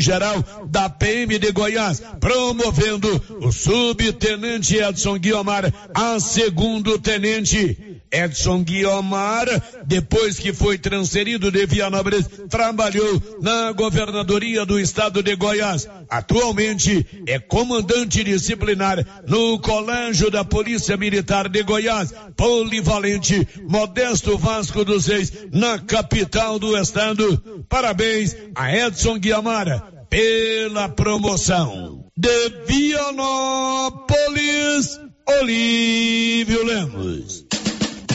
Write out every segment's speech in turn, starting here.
geral da PM de Goiás, promovendo o subtenente Edson Guiomar a segundo tenente. Edson Guiomar, depois que foi transferido de Vianópolis, trabalhou na governadoria do estado de Goiás. Atualmente é comandante disciplinar no Colégio da Polícia Militar de Goiás, polivalente, Modesto Vasco dos Reis, na capital do estado. Parabéns a Edson Guiomar pela promoção. De Vianópolis, Olívio Lemos.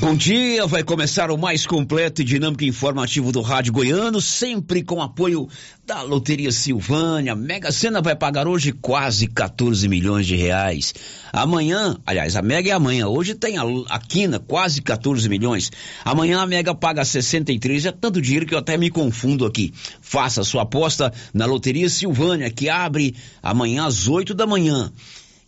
Bom dia, vai começar o mais completo e dinâmico informativo do Rádio Goiano, sempre com apoio da Loteria Silvânia. Mega Sena vai pagar hoje quase 14 milhões de reais. Amanhã, aliás, a Mega é amanhã. Hoje tem a, a Quina, quase 14 milhões. Amanhã a Mega paga 63, é tanto dinheiro que eu até me confundo aqui. Faça sua aposta na Loteria Silvânia, que abre amanhã às 8 da manhã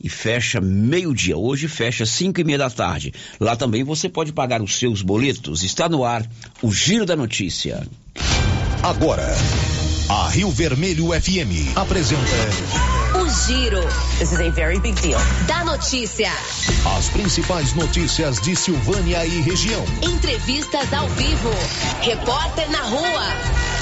e fecha meio-dia. Hoje fecha cinco e meia da tarde. Lá também você pode pagar os seus boletos. Está no ar o Giro da Notícia. Agora, a Rio Vermelho FM apresenta. O Giro. This is a very big deal. Da notícia. As principais notícias de Silvânia e região. Entrevistas ao vivo. Repórter na rua.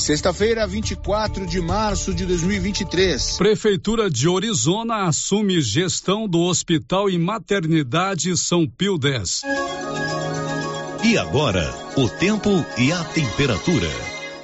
Sexta-feira, 24 de março de 2023. Prefeitura de Orizona assume gestão do Hospital e Maternidade São Pio X. E agora, o tempo e a temperatura.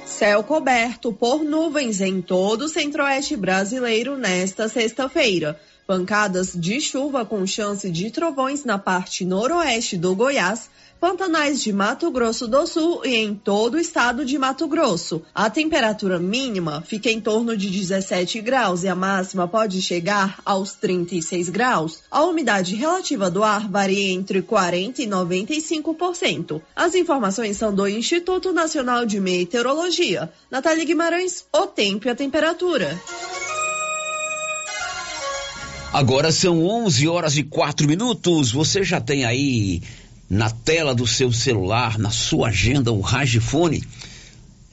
Céu coberto por nuvens em todo o centro-oeste brasileiro nesta sexta-feira. Pancadas de chuva com chance de trovões na parte noroeste do Goiás pantanais de Mato Grosso do Sul e em todo o estado de Mato Grosso. A temperatura mínima fica em torno de 17 graus e a máxima pode chegar aos 36 graus. A umidade relativa do ar varia entre 40 e 95%. As informações são do Instituto Nacional de Meteorologia. Natália Guimarães, o tempo e a temperatura. Agora são 11 horas e 4 minutos. Você já tem aí na tela do seu celular, na sua agenda, o Ragifone.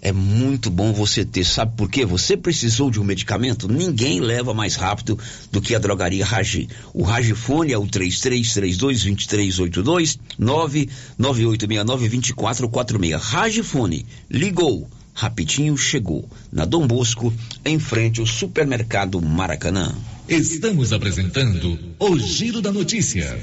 É muito bom você ter, sabe por quê? Você precisou de um medicamento? Ninguém leva mais rápido do que a drogaria Ragi. O Ragifone é o 3332-2382, 99869-2446. Ragifone, ligou, rapidinho chegou. Na Dom Bosco, em frente ao supermercado Maracanã. Estamos apresentando o Giro da Notícia.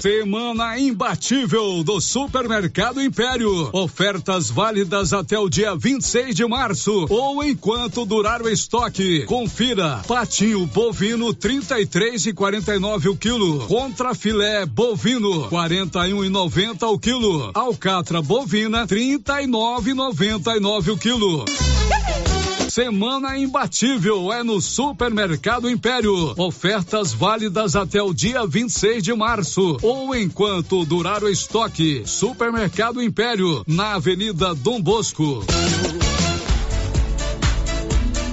Semana imbatível do Supermercado Império. Ofertas válidas até o dia 26 de março ou enquanto durar o estoque. Confira: patinho bovino 33 e 49 o quilo. Contra filé bovino 41 e 90 o quilo. Alcatra bovina 39 e 99 o quilo. Semana imbatível é no Supermercado Império. Ofertas válidas até o dia 26 de março ou enquanto durar o estoque. Supermercado Império, na Avenida Dom Bosco.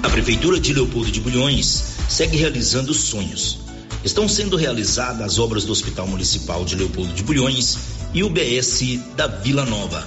A Prefeitura de Leopoldo de Bulhões segue realizando sonhos. Estão sendo realizadas as obras do Hospital Municipal de Leopoldo de Bulhões e o BS da Vila Nova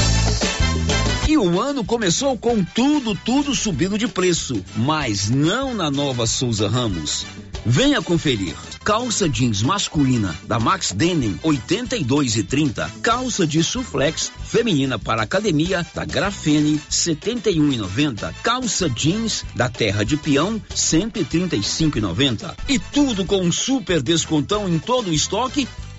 E o ano começou com tudo, tudo subindo de preço, mas não na nova Souza Ramos. Venha conferir. Calça jeans masculina da Max Denim 82 e 30. Calça de suflex feminina para academia da Grafene 71 e 90. Calça jeans da Terra de Peão 135 e 90. E tudo com um super descontão em todo o estoque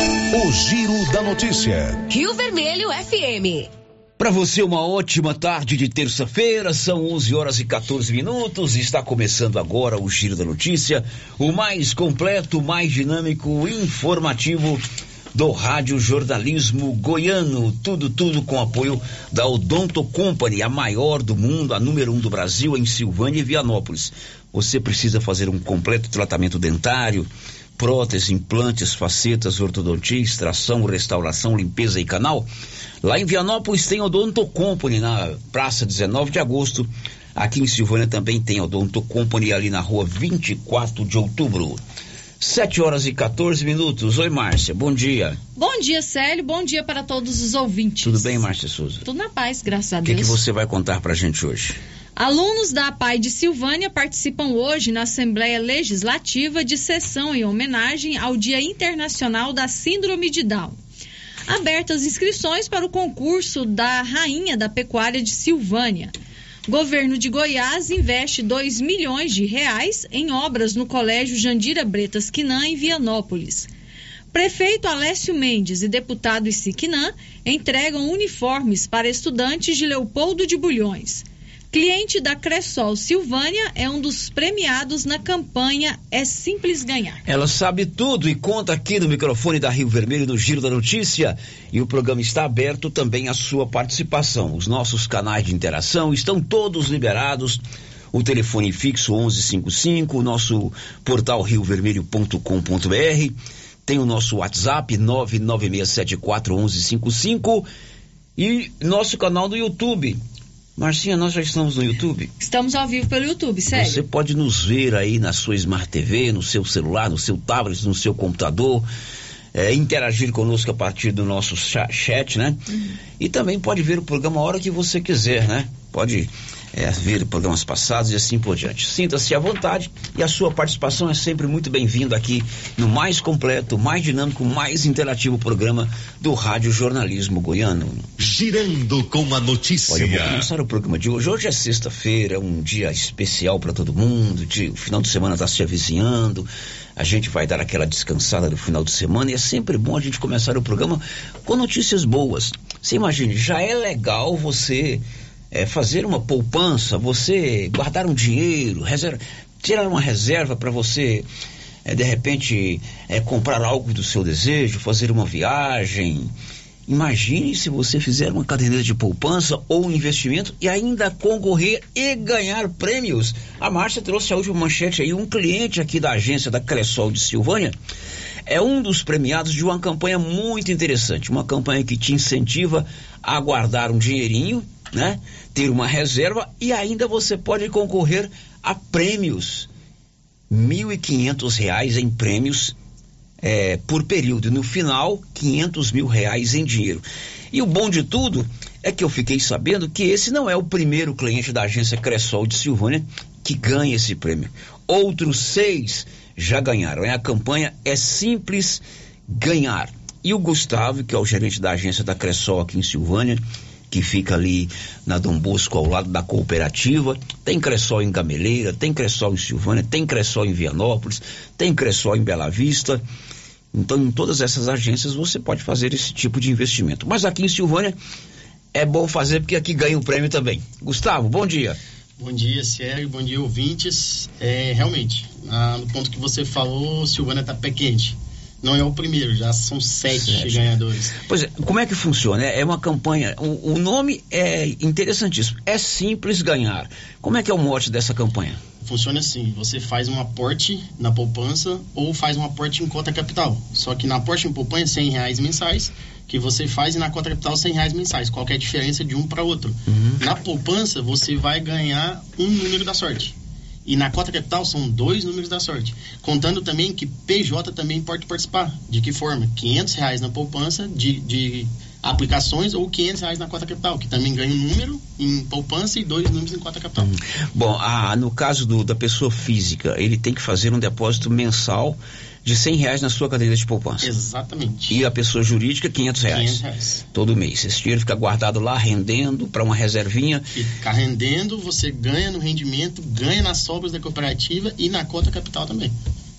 O Giro da Notícia. Rio Vermelho FM. Para você, uma ótima tarde de terça-feira, são 11 horas e 14 minutos. Está começando agora o Giro da Notícia, o mais completo, mais dinâmico, informativo do Rádio Jornalismo Goiano. Tudo, tudo com apoio da Odonto Company, a maior do mundo, a número um do Brasil, em Silvânia e Vianópolis. Você precisa fazer um completo tratamento dentário prótese, implantes, facetas, ortodontia, extração, restauração, limpeza e canal. Lá em Vianópolis tem Odonto Company, na Praça 19 de Agosto. Aqui em Silvânia também tem Odonto Company, ali na rua 24 de outubro. 7 horas e 14 minutos. Oi, Márcia, bom dia. Bom dia, Célio. Bom dia para todos os ouvintes. Tudo bem, Márcia Souza? Tudo na paz, graças a O que, Deus. que você vai contar pra gente hoje? Alunos da APAI de Silvânia participam hoje na Assembleia Legislativa de sessão em homenagem ao Dia Internacional da Síndrome de Down. Abertas inscrições para o concurso da Rainha da Pecuária de Silvânia. Governo de Goiás investe 2 milhões de reais em obras no Colégio Jandira Bretas Quinã, em Vianópolis. Prefeito Alessio Mendes e deputado Isiquinã entregam uniformes para estudantes de Leopoldo de Bulhões. Cliente da Cressol Silvânia é um dos premiados na campanha É Simples Ganhar. Ela sabe tudo e conta aqui no microfone da Rio Vermelho no Giro da Notícia. E o programa está aberto também à sua participação. Os nossos canais de interação estão todos liberados. O telefone fixo 1155, o nosso portal riovermelho.com.br, tem o nosso WhatsApp 996741155 e nosso canal do YouTube. Marcinha, nós já estamos no YouTube. Estamos ao vivo pelo YouTube, sério. Você pode nos ver aí na sua Smart TV, no seu celular, no seu tablet, no seu computador. É, interagir conosco a partir do nosso chat, né? Uhum. E também pode ver o programa a hora que você quiser, né? Pode é, ver programas passados e assim por diante. Sinta-se à vontade e a sua participação é sempre muito bem-vinda aqui no mais completo, mais dinâmico, mais interativo programa do Rádio Jornalismo Goiano. Girando com a notícia. Olha, vou começar o programa de hoje. Hoje é sexta-feira, é um dia especial para todo mundo. De, o final de semana está se avizinhando. A gente vai dar aquela descansada no final de semana e é sempre bom a gente começar o programa com notícias boas. Você imagine, já é legal você é, fazer uma poupança, você guardar um dinheiro, reserva, tirar uma reserva para você, é, de repente, é, comprar algo do seu desejo, fazer uma viagem. Imagine se você fizer uma caderneta de poupança ou investimento e ainda concorrer e ganhar prêmios. A Márcia trouxe a última manchete aí, um cliente aqui da agência da Cressol de Silvânia é um dos premiados de uma campanha muito interessante, uma campanha que te incentiva a guardar um dinheirinho né? Ter uma reserva e ainda você pode concorrer a prêmios. R$ 1.500 em prêmios é, por período. No final, 500 mil reais em dinheiro. E o bom de tudo é que eu fiquei sabendo que esse não é o primeiro cliente da agência Cressol de Silvânia que ganha esse prêmio. Outros seis já ganharam. É a campanha é simples ganhar. E o Gustavo, que é o gerente da agência da Cressol aqui em Silvânia, que fica ali na Dom Bosco, ao lado da cooperativa. Tem Cressol em Gameleira, tem Cressol em Silvânia, tem Cressol em Vianópolis, tem Cressol em Bela Vista. Então, em todas essas agências você pode fazer esse tipo de investimento. Mas aqui em Silvânia é bom fazer porque aqui ganha o prêmio também. Gustavo, bom dia. Bom dia, Sérgio. Bom dia, ouvintes. É, realmente, ah, no ponto que você falou, Silvânia está pé quente não é o primeiro, já são sete, sete. ganhadores. Pois é, como é que funciona? É uma campanha, o, o, nome é interessantíssimo, é simples ganhar. Como é que é o mote dessa campanha? Funciona assim, você faz um aporte na poupança ou faz um aporte em cota capital. Só que na aporte em poupança, 100 reais mensais, que você faz e na cota capital 100 reais mensais. Qual é a diferença de um para outro? Uhum. Na poupança, você vai ganhar um número da sorte. E na cota capital são dois números da sorte. Contando também que PJ também pode participar. De que forma? 500 reais na poupança de, de aplicações ou 500 reais na cota capital, que também ganha um número em poupança e dois números em cota capital. Hum. Bom, ah, no caso do, da pessoa física, ele tem que fazer um depósito mensal de 100 reais na sua cadeira de poupança. Exatamente. E a pessoa jurídica, 500 reais. 500 reais. Todo mês. Esse dinheiro fica guardado lá, rendendo para uma reservinha. Fica rendendo, você ganha no rendimento, ganha nas sobras da cooperativa e na cota capital também.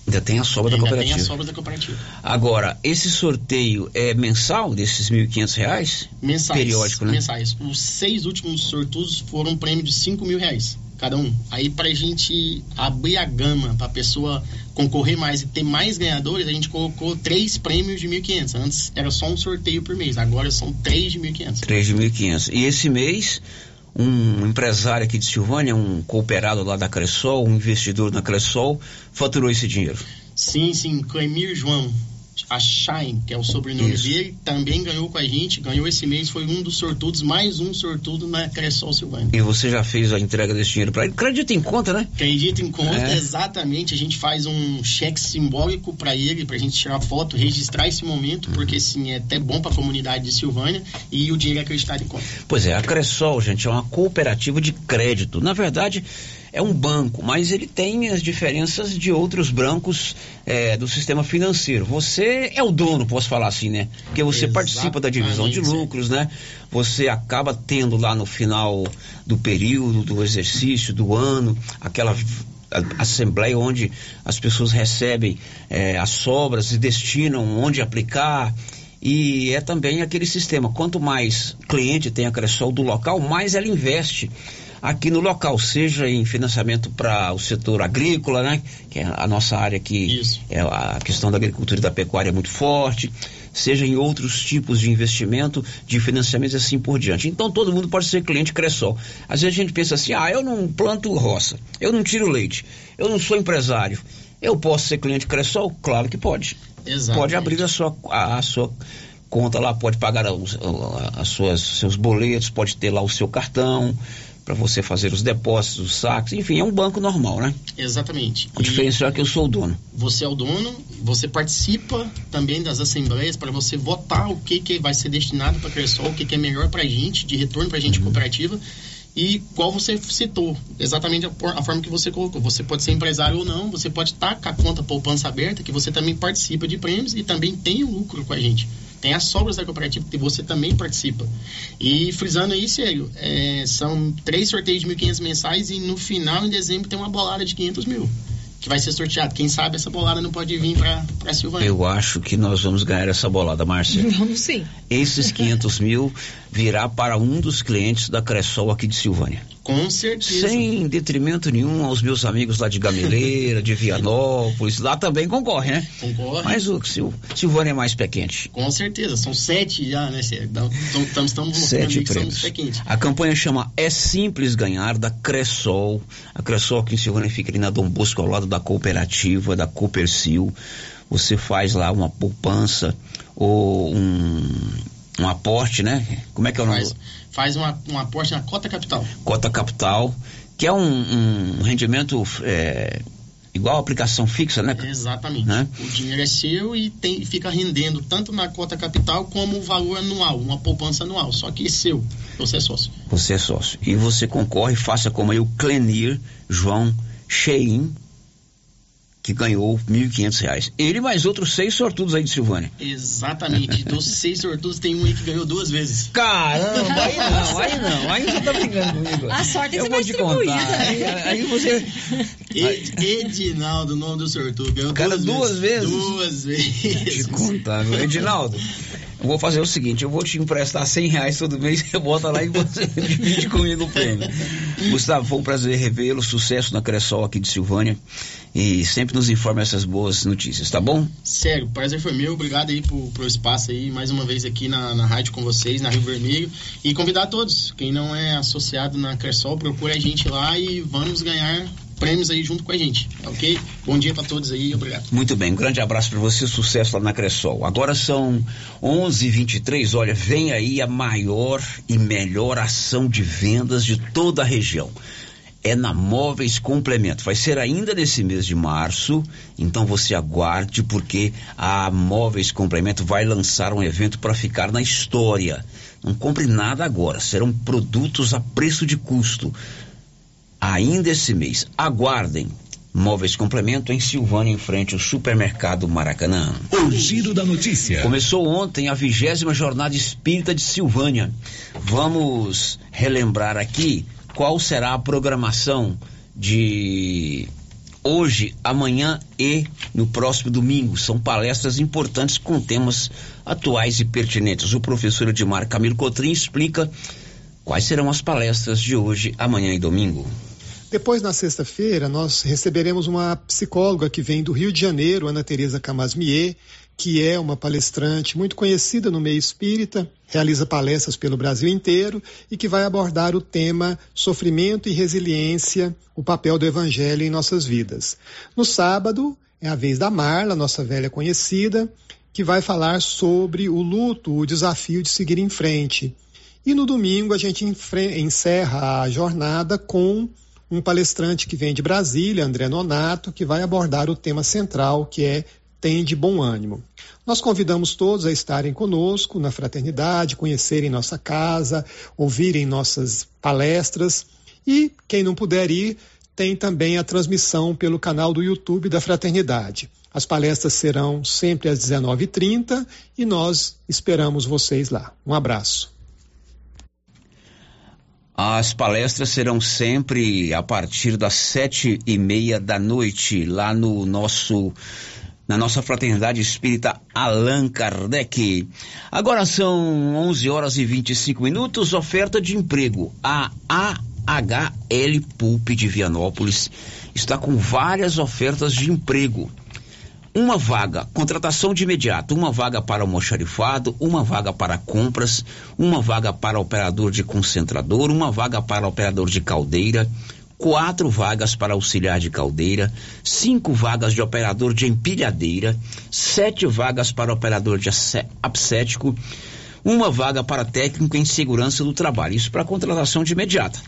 Ainda tem a sobra Ainda da cooperativa. Tem a sobra da cooperativa. Agora, esse sorteio é mensal desses R$ 1.500? Mensais. Periódico, né? Mensais. Os seis últimos sortudos foram um prêmio de R$ mil reais cada um. Aí para a gente abrir a gama para a pessoa concorrer mais e ter mais ganhadores, a gente colocou três prêmios de 1.500. Antes era só um sorteio por mês, agora são três de 1.500. Três de 1.500. E esse mês um empresário aqui de Silvânia, um cooperado lá da Cressol, um investidor na Cressol, faturou esse dinheiro. Sim, sim, Clemir João a Shine, que é o sobrenome Isso. dele, também ganhou com a gente, ganhou esse mês, foi um dos sortudos, mais um sortudo na Cressol Silvânia. E você já fez a entrega desse dinheiro para ele? Acredita em conta, né? Acredita em conta, é. exatamente. A gente faz um cheque simbólico para ele, para a gente tirar foto, registrar esse momento, uhum. porque sim, é até bom para a comunidade de Silvânia e o dinheiro é acreditado em conta. Pois é, a Cressol, gente, é uma cooperativa de crédito. Na verdade, é um banco, mas ele tem as diferenças de outros bancos é, do sistema financeiro. Você é o dono, posso falar assim, né? Porque você Exatamente. participa da divisão de lucros, né? Você acaba tendo lá no final do período, do exercício, do ano, aquela assembleia onde as pessoas recebem é, as sobras e destinam onde aplicar. E é também aquele sistema, quanto mais cliente tem a Cressol do local, mais ela investe aqui no local, seja em financiamento para o setor agrícola, né? Que é a nossa área aqui, Isso. é a questão da agricultura e da pecuária é muito forte, seja em outros tipos de investimento, de financiamento e assim por diante. Então todo mundo pode ser cliente Cressol. Às vezes a gente pensa assim, ah, eu não planto roça, eu não tiro leite, eu não sou empresário. Eu posso ser cliente Cressol? Claro que pode. Exatamente. Pode abrir a sua, a, a sua conta lá, pode pagar os, a- as suas, seus boletos, pode ter lá o seu cartão para você fazer os depósitos, os saques, enfim, é um banco normal, né? Exatamente. O diferencial é que eu sou o dono. Você é o dono, você participa também das assembleias para você votar o que, que vai ser destinado para a Cressol, o que, que é melhor para a gente, de retorno para a Uhum. gente cooperativa. E qual você citou, exatamente a, a forma que você colocou. Você pode ser empresário ou não, você pode estar com a conta poupança aberta, que você também participa de prêmios e também tem o lucro com a gente. Tem as sobras da cooperativa que você também participa. E frisando aí, sério, é, são três sorteios de 1.500 mensais e no final, em dezembro, tem uma bolada de 500 mil que vai ser sorteado. Quem sabe essa bolada não pode vir para para Silvânia. Eu acho que nós vamos ganhar essa bolada, Márcia. Vamos sim. Esses 500 mil virá para um dos clientes da Cressol aqui de Silvânia. Com certeza. Sem detrimento nenhum aos meus amigos lá de Gameleira, de Vianópolis. Lá também concorre, né? Concorre. Mas o Sil Silvânia é mais pé quente. Com certeza. São sete já, né? Então, estamos mostrando Sete que prêmios. A campanha chama É Simples Ganhar, da Cressol. A Cressol aqui em Silvânia fica ali na Dom Bosco, ao lado da cooperativa, da Coopercil. Você faz lá uma poupança ou um, um aporte, né? Como é que é o nome? Faz, uma, um aporte na cota capital. Cota capital, que é um, um rendimento é, igual a aplicação fixa, né? Exatamente. Né? O dinheiro é seu e tem, fica rendendo tanto na cota capital como o valor anual, uma poupança anual. Só que é seu. Você é sócio. Você é sócio. E você concorre, faça como aí o Clenir João Cheim, que ganhou 1.500 reais. Ele mais outros seis sortudos aí de Silvânia. Exatamente. Dos seis sortudos, tem um aí que ganhou duas vezes. Caramba, aí não, aí não. Aí você tá brincando comigo. A sorte é Eu vou você te vai distribuir contar. Aí, também. aí você. Ed- Edinaldo, o nome do sortudo. Ganhou Cara, duas vezes? Duas Te vezes. contar, meu. Edinaldo, vou fazer o seguinte: eu vou te emprestar 100 reais todo mês, você bota lá e você divide comigo o prêmio. Gustavo, foi um prazer revê-lo. Sucesso na Cressol aqui de Silvânia. E sempre nos informe essas boas notícias, tá bom? Sério, prazer foi meu. Obrigado aí por, pro espaço aí, mais uma vez aqui na, na rádio com vocês, na Rio Vermelho. E convidar todos, quem não é associado na Cressol, procure a gente lá e vamos ganhar prêmios aí junto com a gente, ok? Bom dia para todos aí, obrigado. Muito bem, um grande abraço para você, sucesso lá na Cressol. Agora são 11h23, olha, vem aí a maior e melhor ação de vendas de toda a região. É na Móveis Complemento. Vai ser ainda nesse mês de março, então você aguarde, porque a Móveis Complemento vai lançar um evento para ficar na história. Não compre nada agora, serão produtos a preço de custo ainda esse mês. Aguardem. Móveis Complemento em Silvânia, em frente ao supermercado Maracanã. O giro da notícia. Começou ontem a vigésima jornada espírita de Silvânia. Vamos relembrar aqui qual será a programação de hoje, amanhã e no próximo domingo. São palestras importantes com temas atuais e pertinentes. O professor Edmar Camilo Cotrim explica quais serão as palestras de hoje, amanhã e domingo. Depois, na sexta-feira, nós receberemos uma psicóloga que vem do Rio de Janeiro, Ana Teresa Camasmier, que é uma palestrante muito conhecida no meio espírita, realiza palestras pelo Brasil inteiro e que vai abordar o tema sofrimento e resiliência, o papel do evangelho em nossas vidas. No sábado, é a vez da Marla, nossa velha conhecida, que vai falar sobre o luto, o desafio de seguir em frente. E no domingo a gente encerra a jornada com um palestrante que vem de Brasília, André Nonato, que vai abordar o tema central, que é Tem de Bom Ânimo. Nós convidamos todos a estarem conosco na fraternidade, conhecerem nossa casa, ouvirem nossas palestras e, quem não puder ir, tem também a transmissão pelo canal do YouTube da Fraternidade. As palestras serão sempre às 19h30 e nós esperamos vocês lá. Um abraço. As palestras serão sempre a partir das sete e meia da noite, lá no nosso na nossa fraternidade espírita Allan Kardec. Agora são 11 horas e 25 minutos. Oferta de emprego. A HL Pulp de Vianópolis está com várias ofertas de emprego. Uma vaga, contratação de imediato, uma vaga para almoxarifado, uma vaga para compras, uma vaga para operador de concentrador, uma vaga para operador de caldeira, quatro vagas para auxiliar de caldeira, cinco vagas de operador de empilhadeira, sete vagas para operador de absético, uma vaga para técnico em segurança do trabalho. Isso para contratação de imediata.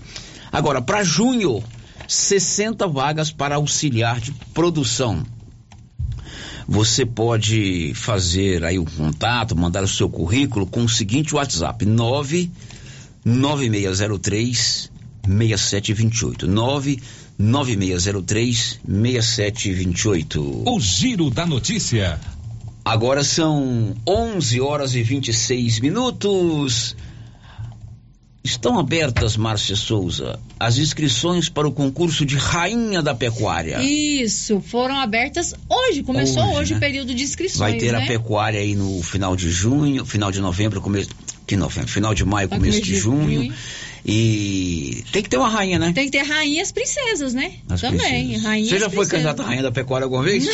Agora, para junho, 60 vagas para auxiliar de produção. Você pode fazer aí o contato, mandar o seu currículo com o seguinte WhatsApp: 99603 6728. 99603 6728. O Giro da Notícia. Agora são 11 horas e 26 minutos. Estão abertas, Márcia Souza, as inscrições para o concurso de Rainha da Pecuária. Isso, foram abertas hoje, começou hoje, hoje né? o período de inscrições. Vai ter né? a pecuária aí no final de junho, final de novembro, começo de novembro, final de maio, começo de, de junho. junho. E tem que ter uma rainha, né? Tem que ter rainhas princesas, né? As Também. Rainhas Você já foi candidata a rainha da pecuária alguma vez?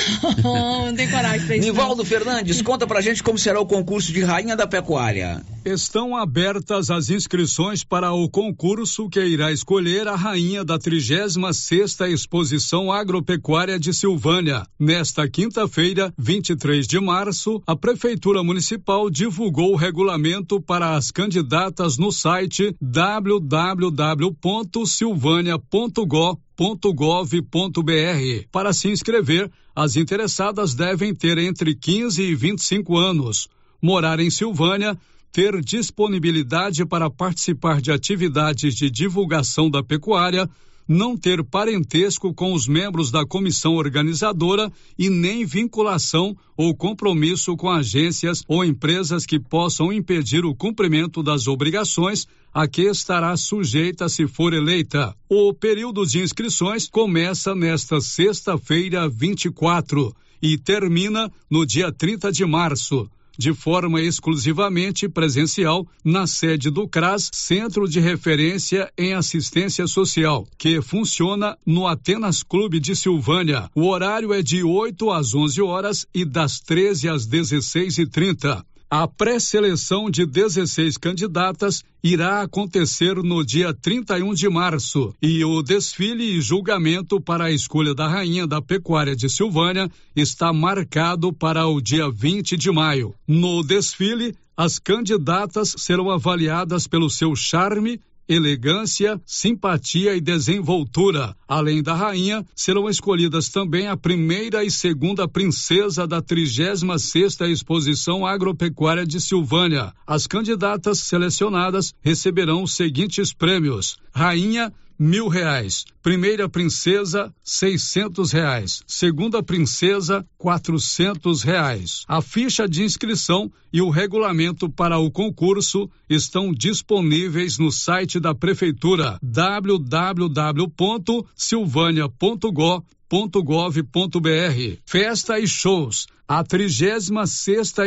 Não, não tem coragem pra isso. Nivaldo Fernandes, conta pra gente como será o concurso de rainha da pecuária. Estão abertas as inscrições para o concurso que irá escolher a rainha da 36 sexta Exposição Agropecuária de Silvânia. Nesta quinta-feira, 23 de março, a Prefeitura Municipal divulgou o regulamento para as candidatas no site www www.silvania.gov.br. Para se inscrever, as interessadas devem ter entre 15 e 25 anos, morar em Silvânia, ter disponibilidade para participar de atividades de divulgação da pecuária, não ter parentesco com os membros da comissão organizadora e nem vinculação ou compromisso com agências ou empresas que possam impedir o cumprimento das obrigações a que estará sujeita se for eleita. O período de inscrições começa nesta sexta-feira, 24, e termina no dia 30 de março de forma exclusivamente presencial na sede do CRAS, Centro de Referência em Assistência Social, que funciona no Atenas Clube de Silvânia. O horário é de 8 às 11 horas e das 13 às 16h30. A pré-seleção de 16 candidatas irá acontecer no dia 31 de março e o desfile e julgamento para a escolha da rainha da pecuária de Silvânia está marcado para o dia 20 de maio. No desfile, as candidatas serão avaliadas pelo seu charme elegância, simpatia e desenvoltura. Além da rainha, serão escolhidas também a primeira e segunda princesa da 36 sexta Exposição Agropecuária de Silvânia. As candidatas selecionadas receberão os seguintes prêmios: Rainha mil reais. Primeira princesa, seiscentos reais. Segunda princesa, quatrocentos reais. A ficha de inscrição e o regulamento para o concurso estão disponíveis no site da Prefeitura www.silvania.gov www.gov.br. Festa e shows. A 36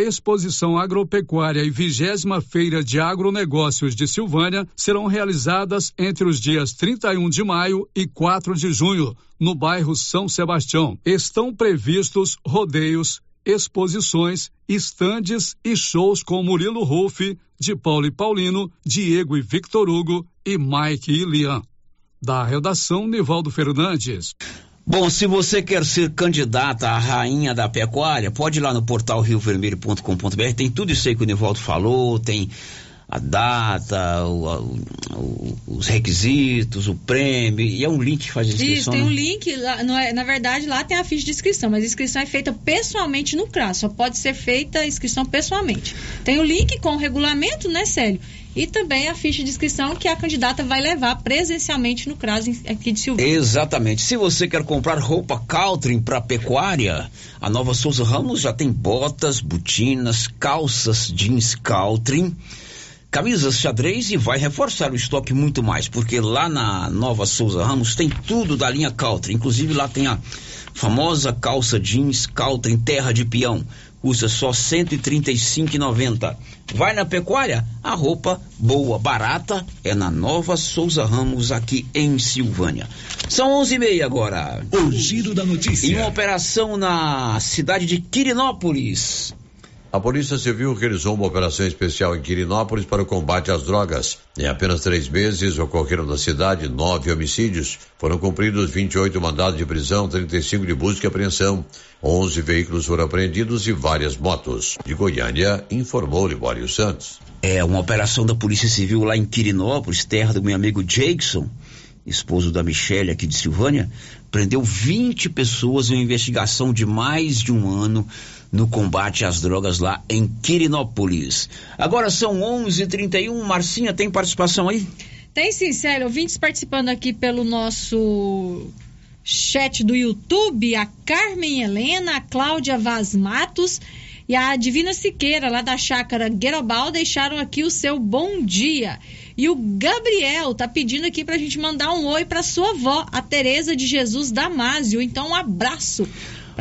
Exposição Agropecuária e 20 Feira de Agronegócios de Silvânia serão realizadas entre os dias 31 de maio e 4 de junho, no bairro São Sebastião. Estão previstos rodeios, exposições, estandes e shows com Murilo Ruff, de Paulo e Paulino, Diego e Victor Hugo e Mike e Lian. Da redação, Nivaldo Fernandes. Bom, se você quer ser candidata à rainha da pecuária, pode ir lá no portal riovermelho.com.br, tem tudo isso aí que o Nivaldo falou, tem a data, o, o, os requisitos, o prêmio, e é um link que faz a inscrição. Isso, tem um né? link, lá, é, na verdade lá tem a ficha de inscrição, mas a inscrição é feita pessoalmente no CRAS, só pode ser feita a inscrição pessoalmente. Tem o link com o regulamento, né, Célio? e também a ficha de inscrição que a candidata vai levar presencialmente no CRAS aqui de Silvânia. Exatamente. Se você quer comprar roupa Caltrim para pecuária, a Nova Souza Ramos já tem botas, botinas, calças jeans Caltrim, camisas xadrez e vai reforçar o estoque muito mais, porque lá na Nova Souza Ramos tem tudo da linha Caltrim, inclusive lá tem a famosa calça jeans Caltrim terra de peão custa só R$ 135,90. Vai na pecuária? A roupa boa, barata é na Nova Souza Ramos aqui em Silvânia. São onze e meia agora. O giro da notícia. Em uma operação na cidade de Quirinópolis. A Polícia Civil realizou uma operação especial em Quirinópolis para o combate às drogas. Em apenas três meses, ocorreram na cidade nove homicídios. Foram cumpridos 28 mandados de prisão, 35 de busca e apreensão. 11 veículos foram apreendidos e várias motos. De Goiânia, informou Libório Santos. É uma operação da Polícia Civil lá em Quirinópolis, terra do meu amigo Jackson, esposo da Michelle aqui de Silvânia, prendeu 20 pessoas em uma investigação de mais de um ano no combate às drogas lá em Quirinópolis. Agora são 11:31. Marcinha tem participação aí? Tem sim, Célio. Ouvintes participando aqui pelo nosso chat do YouTube, a Carmen Helena, a Cláudia Vaz Matos e a Divina Siqueira, lá da chácara Guerobal, deixaram aqui o seu bom dia. E o Gabriel tá pedindo aqui pra gente mandar um oi pra sua avó, a Tereza de Jesus Damásio. Então, um abraço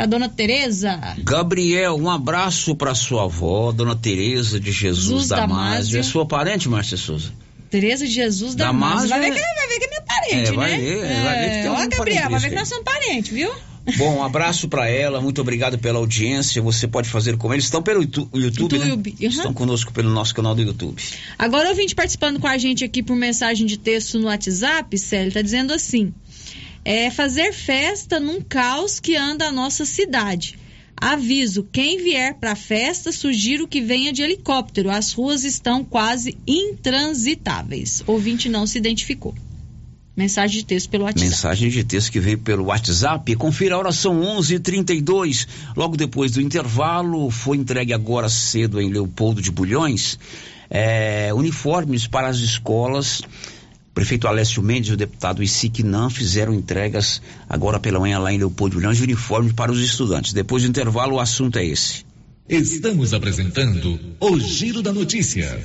para dona Tereza. Gabriel, um abraço para sua avó, dona Tereza de Jesus, Jesus Damásio. É sua parente, Márcia Souza? Tereza de Jesus Damásio. Damásio. Vai, ver que, vai ver que é minha parente, é, vai né? Ver, é, vai ver que tem um Ó, Gabriel, vai ver que nós somos parentes, viu? Bom, um abraço para ela, muito obrigado pela audiência. Você pode fazer com eles. Estão pelo YouTube, YouTube, né? Uhum. Estão conosco pelo nosso canal do YouTube. Agora, ouvinte participando com a gente aqui por mensagem de texto no WhatsApp, Célio, tá dizendo assim: é fazer festa num caos que anda a nossa cidade. Aviso: quem vier para a festa, sugiro que venha de helicóptero. As ruas estão quase intransitáveis. Ouvinte não se identificou. Mensagem de texto pelo WhatsApp. Mensagem de texto que veio pelo WhatsApp. Confira a hora, são 11:32. h 32 Logo depois do intervalo, foi entregue agora cedo em Leopoldo de Bulhões é, uniformes para as escolas. Prefeito Alessio Mendes e o deputado Isiquinan fizeram entregas agora pela manhã lá em Leopoldo Bulhões de uniformes para os estudantes. Depois do intervalo, o assunto é esse. Estamos apresentando o Giro da Notícia.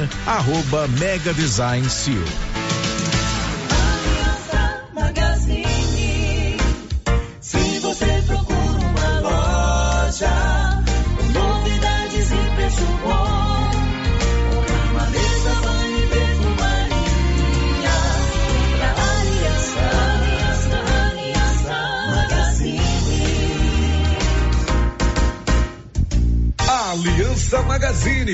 arroba Mega Design Seal. Magazine. Se você procura uma loja, novidades e preço bom, Aliança Magazine.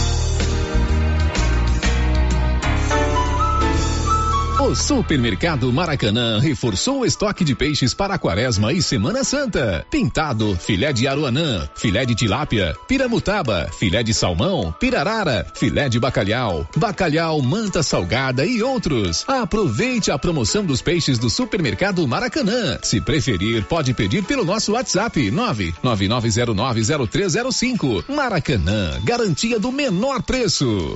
O Supermercado Maracanã reforçou o estoque de peixes para a Quaresma e Semana Santa. Pintado, filé de aruanã, filé de tilápia, piramutaba, filé de salmão, pirarara, filé de bacalhau, bacalhau, manta salgada e outros. Aproveite a promoção dos peixes do Supermercado Maracanã. Se preferir, pode pedir pelo nosso WhatsApp 999090305. Maracanã, garantia do menor preço.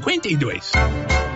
52.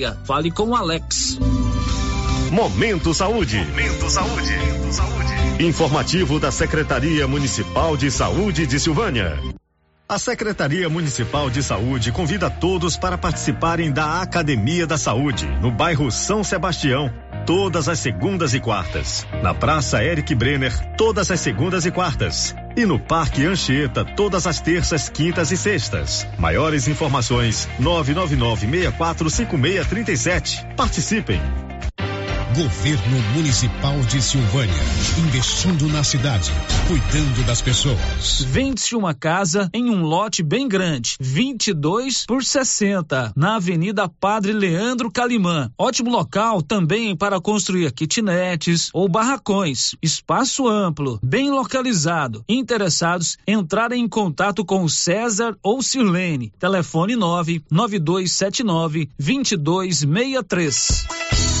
Fale com o Alex. Momento Saúde. Momento Saúde. Informativo da Secretaria Municipal de Saúde de Silvânia. A Secretaria Municipal de Saúde convida todos para participarem da Academia da Saúde, no bairro São Sebastião, todas as segundas e quartas. Na Praça Eric Brenner, todas as segundas e quartas. E no Parque Anchieta, todas as terças, quintas e sextas. Maiores informações: 999-645637. Participem! Governo Municipal de Silvânia, investindo na cidade, cuidando das pessoas. Vende-se uma casa em um lote bem grande, 22 por 60, na Avenida Padre Leandro Calimã. Ótimo local também para construir kitnetes ou barracões. Espaço amplo, bem localizado. Interessados entrarem em contato com César ou Sirlene. Telefone 9 9279 2263.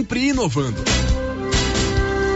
Sempre inovando.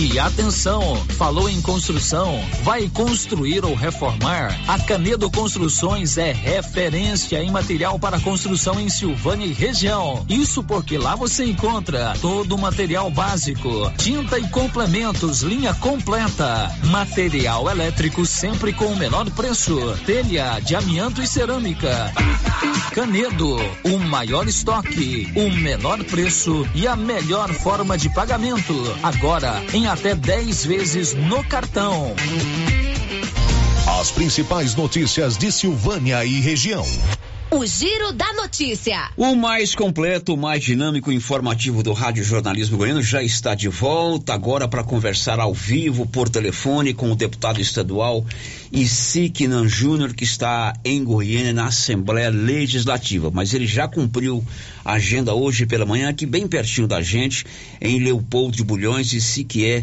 E atenção, falou em construção, vai construir ou reformar? A Canedo Construções é referência em material para construção em Silvânia e região. Isso porque lá você encontra todo o material básico, tinta e complementos, linha completa, material elétrico sempre com o menor preço, telha de amianto e cerâmica. Canedo, o maior estoque, o menor preço e a melhor forma de pagamento. Agora em até 10 vezes no cartão. As principais notícias de Silvânia e região. O Giro da Notícia. O mais completo, mais dinâmico e informativo do Rádio Jornalismo Goiano já está de volta agora para conversar ao vivo por telefone com o deputado estadual Isiquinan Júnior, que está em Goiânia na Assembleia Legislativa. Mas ele já cumpriu a agenda hoje pela manhã, aqui bem pertinho da gente, em Leopoldo de Bulhões, e se que é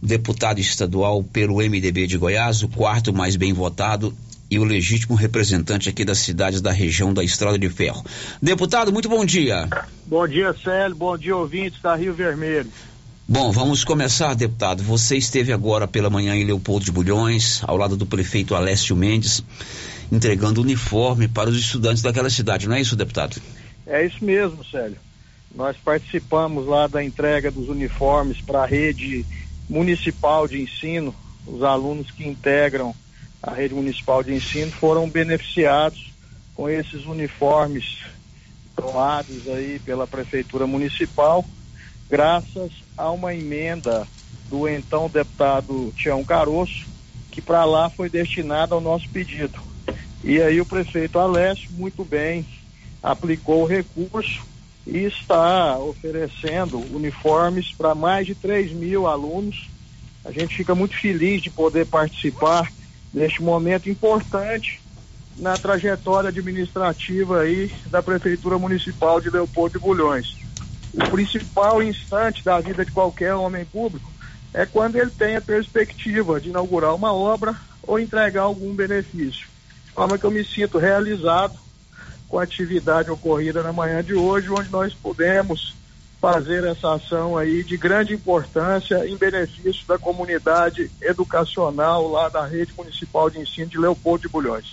deputado estadual pelo MDB de Goiás, o quarto mais bem votado e o legítimo representante aqui das cidades da região da Estrada de Ferro. Deputado, muito bom dia. Bom dia, Célio. Bom dia, ouvintes da Rio Vermelho. Bom, vamos começar, deputado. Você esteve agora pela manhã em Leopoldo de Bulhões, ao lado do prefeito Alessio Mendes, entregando uniforme para os estudantes daquela cidade, não é isso, deputado? É isso mesmo, Célio. Nós participamos lá da entrega dos uniformes para a rede municipal de ensino. Os alunos que integram a rede municipal de ensino foram beneficiados com esses uniformes doados aí pela prefeitura municipal, graças a uma emenda do então deputado Tião Caroço, que para lá foi destinada ao nosso pedido. E aí o prefeito Alessio, muito bem, aplicou o recurso e está oferecendo uniformes para mais de 3 mil alunos. A gente fica muito feliz de poder participar neste momento importante na trajetória administrativa aí da Prefeitura Municipal de Leopoldo de Bulhões. O principal instante da vida de qualquer homem público é quando ele tem a perspectiva de inaugurar uma obra ou entregar algum benefício. De forma que eu me sinto realizado com a atividade ocorrida na manhã de hoje, onde nós pudemos fazer essa ação aí de grande importância em benefício da comunidade educacional lá da rede municipal de ensino de Leopoldo de Bulhões.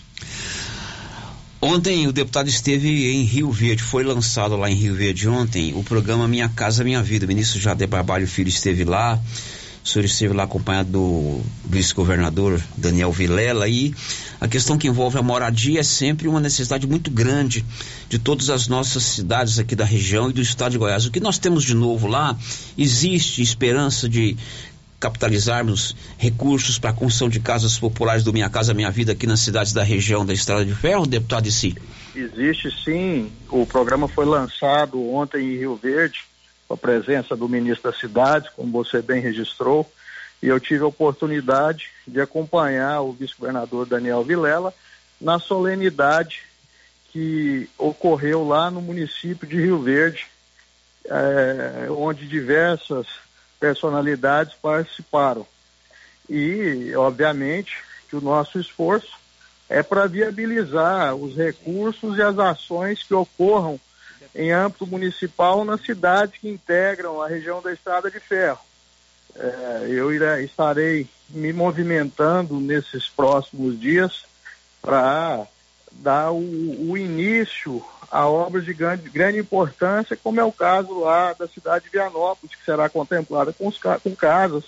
Ontem o deputado esteve em Rio Verde, foi lançado lá em Rio Verde ontem o programa Minha Casa Minha Vida. O ministro Jader Barbalho Filho esteve lá, o senhor esteve lá acompanhado do vice-governador Daniel Vilela e a questão que envolve a moradia é sempre uma necessidade muito grande de todas as nossas cidades aqui da região e do estado de Goiás. O que nós temos de novo lá, existe esperança de capitalizarmos recursos para a construção de casas populares do Minha Casa Minha Vida aqui nas cidades da região da Estrada de Ferro, deputado de si? Existe sim. O programa foi lançado ontem em Rio Verde com a presença do ministro da cidade, como você bem registrou, e eu tive a oportunidade de acompanhar o vice-governador Daniel Vilela na solenidade que ocorreu lá no município de Rio Verde, é, onde diversas personalidades participaram. E, obviamente, que o nosso esforço é para viabilizar os recursos e as ações que ocorram em âmbito municipal nas cidades que integram a região da Estrada de Ferro. É, eu estarei me movimentando nesses próximos dias para dar o, o, início a obras de grande, grande, importância, como é o caso lá da cidade de Vianópolis, que será contemplada com, os, com casas.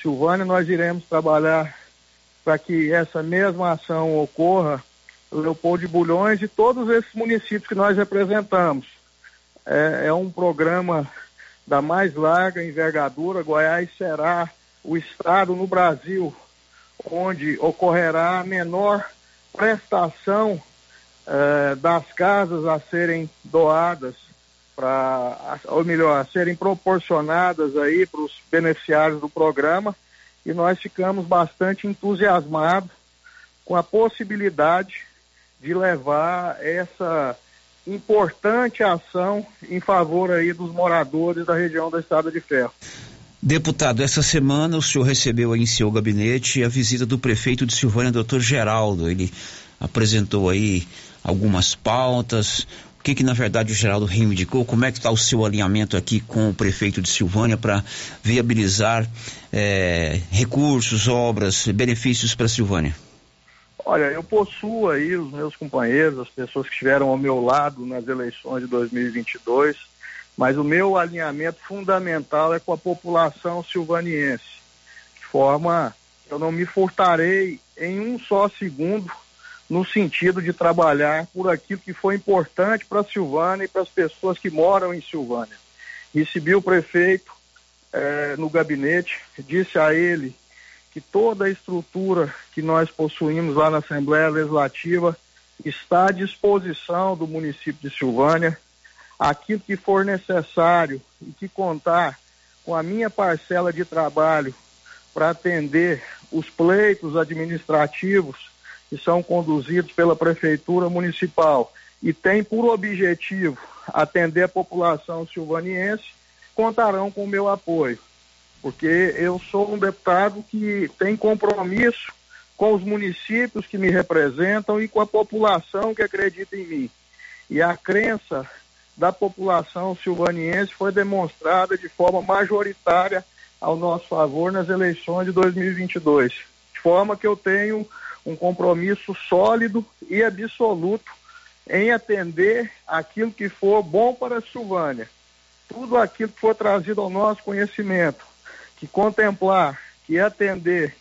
Silvânia, nós iremos trabalhar para que essa mesma ação ocorra Leopoldo de Bulhões e todos esses municípios que nós representamos. É, é um programa da mais larga envergadura. Goiás será o estado no Brasil onde ocorrerá a menor prestação eh, das casas a serem doadas para, ou melhor, a serem proporcionadas aí para os beneficiários do programa e nós ficamos bastante entusiasmados com a possibilidade de levar essa importante ação em favor aí dos moradores da região da Estrada de Ferro. Deputado, essa semana o senhor recebeu em seu gabinete a visita do prefeito de Silvânia, doutor Geraldo. Ele apresentou aí algumas pautas. o que, que na verdade o Geraldo reivindicou, como é que está o seu alinhamento aqui com o prefeito de Silvânia para viabilizar é, recursos, obras, benefícios para Silvânia? Olha, eu possuo aí os meus companheiros, as pessoas que estiveram ao meu lado nas eleições de 2022, mas o meu alinhamento fundamental é com a população silvaniense, de forma que eu não me furtarei em um só segundo no sentido de trabalhar por aquilo que foi importante para Silvânia e para as pessoas que moram em Silvânia. Recebi o prefeito eh, no gabinete, disse a ele que toda a estrutura que nós possuímos lá na Assembleia Legislativa está à disposição do município de Silvânia. Aquilo que for necessário e que contar com a minha parcela de trabalho para atender os pleitos administrativos que são conduzidos pela Prefeitura Municipal e tem por objetivo atender a população silvaniense, contarão com o meu apoio, porque eu sou um deputado que tem compromisso com os municípios que me representam e com a população que acredita em mim. E a crença da população silvaniense foi demonstrada de forma majoritária ao nosso favor nas eleições de 2022. De forma que eu tenho um compromisso sólido e absoluto em atender aquilo que for bom para a Silvânia. Tudo aquilo que for trazido ao nosso conhecimento, que contemplar, que atender,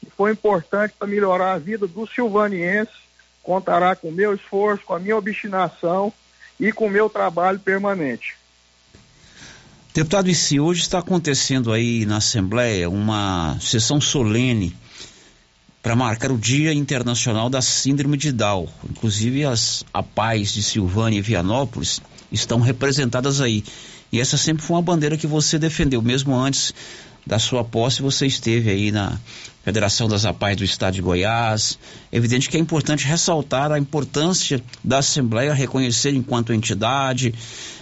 que for importante para melhorar a vida do silvaniense, contará com o meu esforço, com a minha obstinação e com o meu trabalho permanente. Deputado, se hoje está acontecendo aí na Assembleia uma sessão solene para marcar o Dia Internacional da Síndrome de Down. Inclusive as APAES de Silvânia e Vianópolis estão representadas aí. E essa sempre foi uma bandeira que você defendeu, mesmo antes da sua posse, você esteve aí na Federação das APAES do Estado de Goiás. Evidente que é importante ressaltar a importância da Assembleia reconhecer enquanto entidade,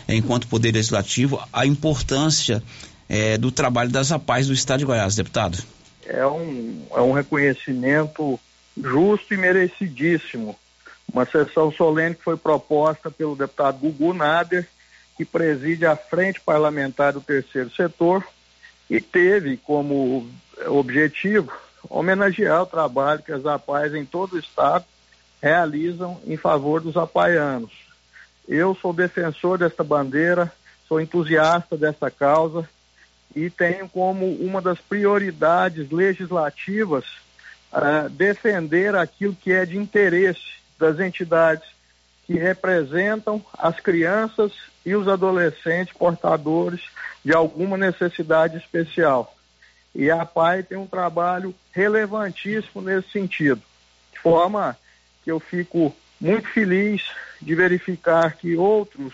enquanto Poder Legislativo, a importância é, do trabalho das APAES do Estado de Goiás, deputado é um, é um reconhecimento justo e merecidíssimo. Uma sessão solene que foi proposta pelo deputado Gugu Nader, que preside a Frente Parlamentar do Terceiro Setor e teve como objetivo homenagear o trabalho que as APAES em todo o estado realizam em favor dos apaianos. Eu sou defensor desta bandeira, sou entusiasta dessa causa e tenho como uma das prioridades legislativas uh, defender aquilo que é de interesse das entidades que representam as crianças e os adolescentes portadores de alguma necessidade especial. E a PAI tem um trabalho relevantíssimo nesse sentido, de forma que eu fico muito feliz de verificar que outros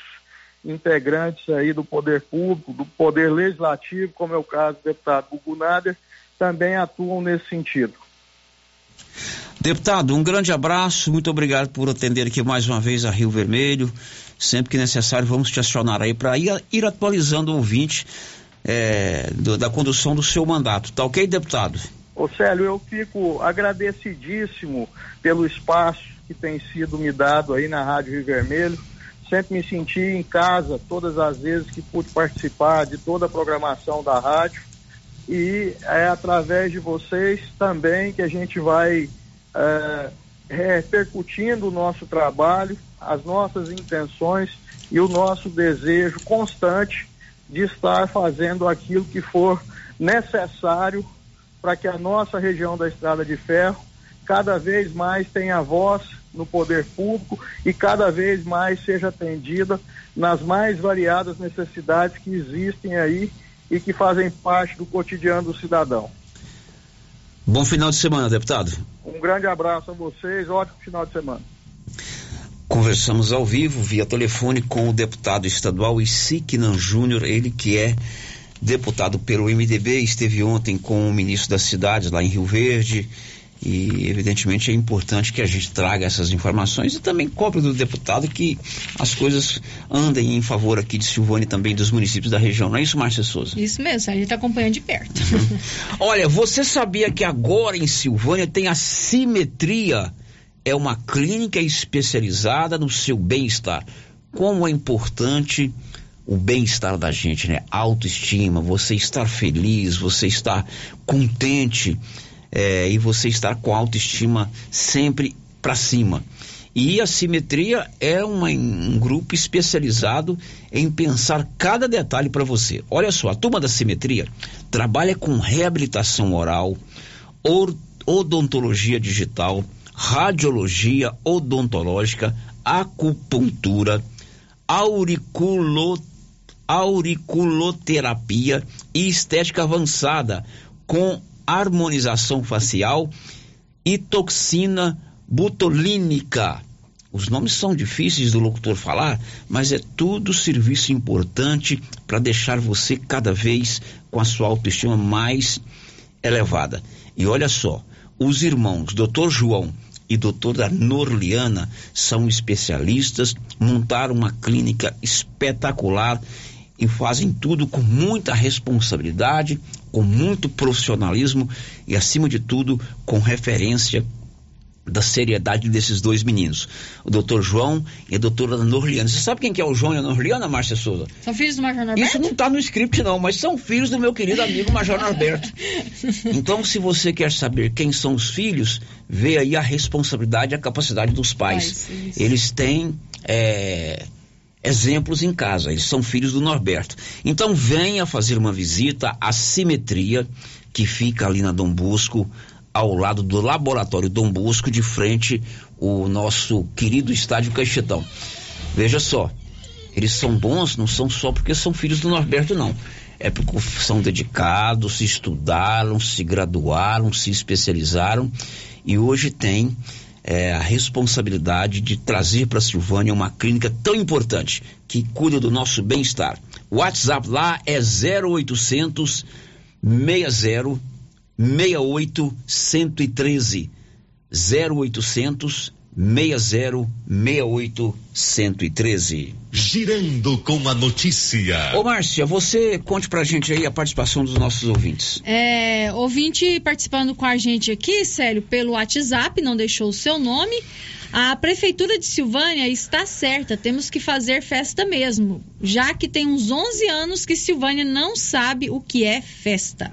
integrantes aí do poder público, do poder legislativo, como é o caso do deputado Gugu Nader, também atuam nesse sentido. Deputado, um grande abraço, muito obrigado por atender aqui mais uma vez a Rio Vermelho. Sempre que necessário, vamos te acionar aí para ir, ir, atualizando o ouvinte é, do, da condução do seu mandato. Tá ok, deputado? Ô Célio, eu fico agradecidíssimo pelo espaço que tem sido me dado aí na Rádio Rio Vermelho sempre me senti em casa todas as vezes que pude participar de toda a programação da rádio e é através de vocês também que a gente vai é, repercutindo o nosso trabalho, as nossas intenções e o nosso desejo constante de estar fazendo aquilo que for necessário para que a nossa região da Estrada de Ferro cada vez mais tenha voz no poder público e cada vez mais seja atendida nas mais variadas necessidades que existem aí e que fazem parte do cotidiano do cidadão. Bom final de semana, deputado. Um grande abraço a vocês, ótimo final de semana. Conversamos ao vivo, via telefone, com o deputado estadual Isiquinan Júnior, ele que é deputado pelo MDB, esteve ontem com o ministro das cidades lá em Rio Verde e, evidentemente, é importante que a gente traga essas informações e também cobre do deputado que as coisas andem em favor aqui de Silvânia e também dos municípios da região. Não é isso, Márcia Souza? Isso mesmo, a gente está acompanhando de perto. Olha, você sabia que agora em Silvânia tem a Simetria? É uma clínica especializada no seu bem-estar como é importante o bem-estar da gente, né? Autoestima, você estar feliz, você estar contente é, e você estar com a autoestima sempre para cima. E a simetria é uma, um grupo especializado em pensar cada detalhe para você. Olha só, a turma da simetria trabalha com reabilitação oral, odontologia digital, radiologia odontológica, acupuntura, auriculo, auriculoterapia e estética avançada com harmonização facial e toxina butolínica. Os nomes são difíceis do locutor falar, mas é tudo serviço importante para deixar você cada vez com a sua autoestima mais elevada. E olha só, os irmãos Dr. João e doutora Norliana são especialistas, montaram uma clínica espetacular e fazem tudo com muita responsabilidade, com muito profissionalismo e, acima de tudo, com referência da seriedade desses dois meninos, o doutor João e a doutora Norliana. Você sabe quem que é o João e a Norliana, Márcia Souza? São filhos do Major Norberto? Isso não está no script não, mas são filhos do meu querido amigo Major Norberto. então, se você quer saber quem são os filhos, vê aí a responsabilidade e a capacidade dos pais. Pai, Eles têm é, exemplos em casa, eles são filhos do Norberto. Então, venha fazer uma visita à Simetria, que fica ali na Dom Bosco, ao lado do Laboratório Dom Bosco, de frente o nosso querido estádio Caixetão. Veja só, eles são bons não são só porque são filhos do Norberto, não. É porque são dedicados, se estudaram, se graduaram, se especializaram e hoje têm é, a responsabilidade de trazer para Silvânia uma clínica tão importante que cuida do nosso bem-estar. O WhatsApp lá é 0800 60 68 113 0800 60 68 113. Girando com a notícia. Ô Márcia, você conte pra gente aí a participação dos nossos ouvintes. É, ouvinte participando com a gente aqui, Célio, pelo WhatsApp, não deixou o seu nome. A prefeitura de Silvânia está certa, temos que fazer festa mesmo, já que tem uns 11 anos que Silvânia não sabe o que é festa.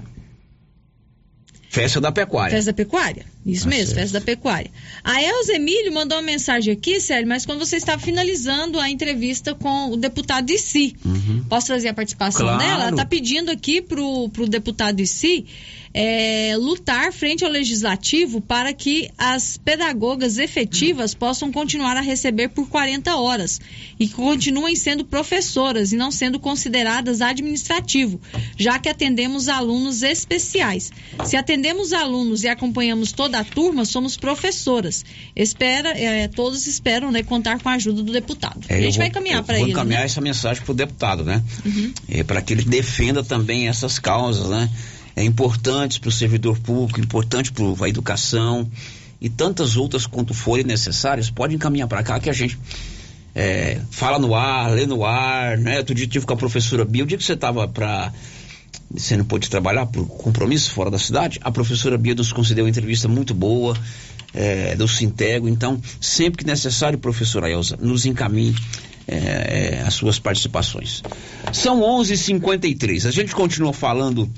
Festa da Pecuária. Festa da Pecuária. Isso ah, mesmo, certo. Festa da Pecuária. A Elza Emílio mandou uma mensagem aqui, Sérgio, mas quando você estava finalizando a entrevista com o deputado de si. Uhum. Posso trazer a participação claro. dela? Ela está pedindo aqui pro, pro deputado de si é, lutar frente ao legislativo para que as pedagogas efetivas possam continuar a receber por 40 horas e continuem sendo professoras e não sendo consideradas administrativo, já que atendemos alunos especiais. Se atendemos alunos e acompanhamos toda a turma, somos professoras. Espera, é, todos esperam né, contar com a ajuda do deputado. É, a gente vou, vai encaminhar para ele. Vou encaminhar né? essa mensagem para o deputado, né? Uhum. É, para que ele defenda também essas causas, né? É, importantes para o servidor público, importante para a educação e tantas outras quanto forem necessárias, pode encaminhar para cá que a gente é, fala no ar, lê no ar, né? Outro dia tive com a professora Bia, o dia que você estava para você não pôde trabalhar por compromisso fora da cidade, a professora Bia nos concedeu uma entrevista muito boa é, do Sintego, então sempre que necessário, professora Elza, nos encaminhe é, é, as suas participações. São 11:53. A gente continua falando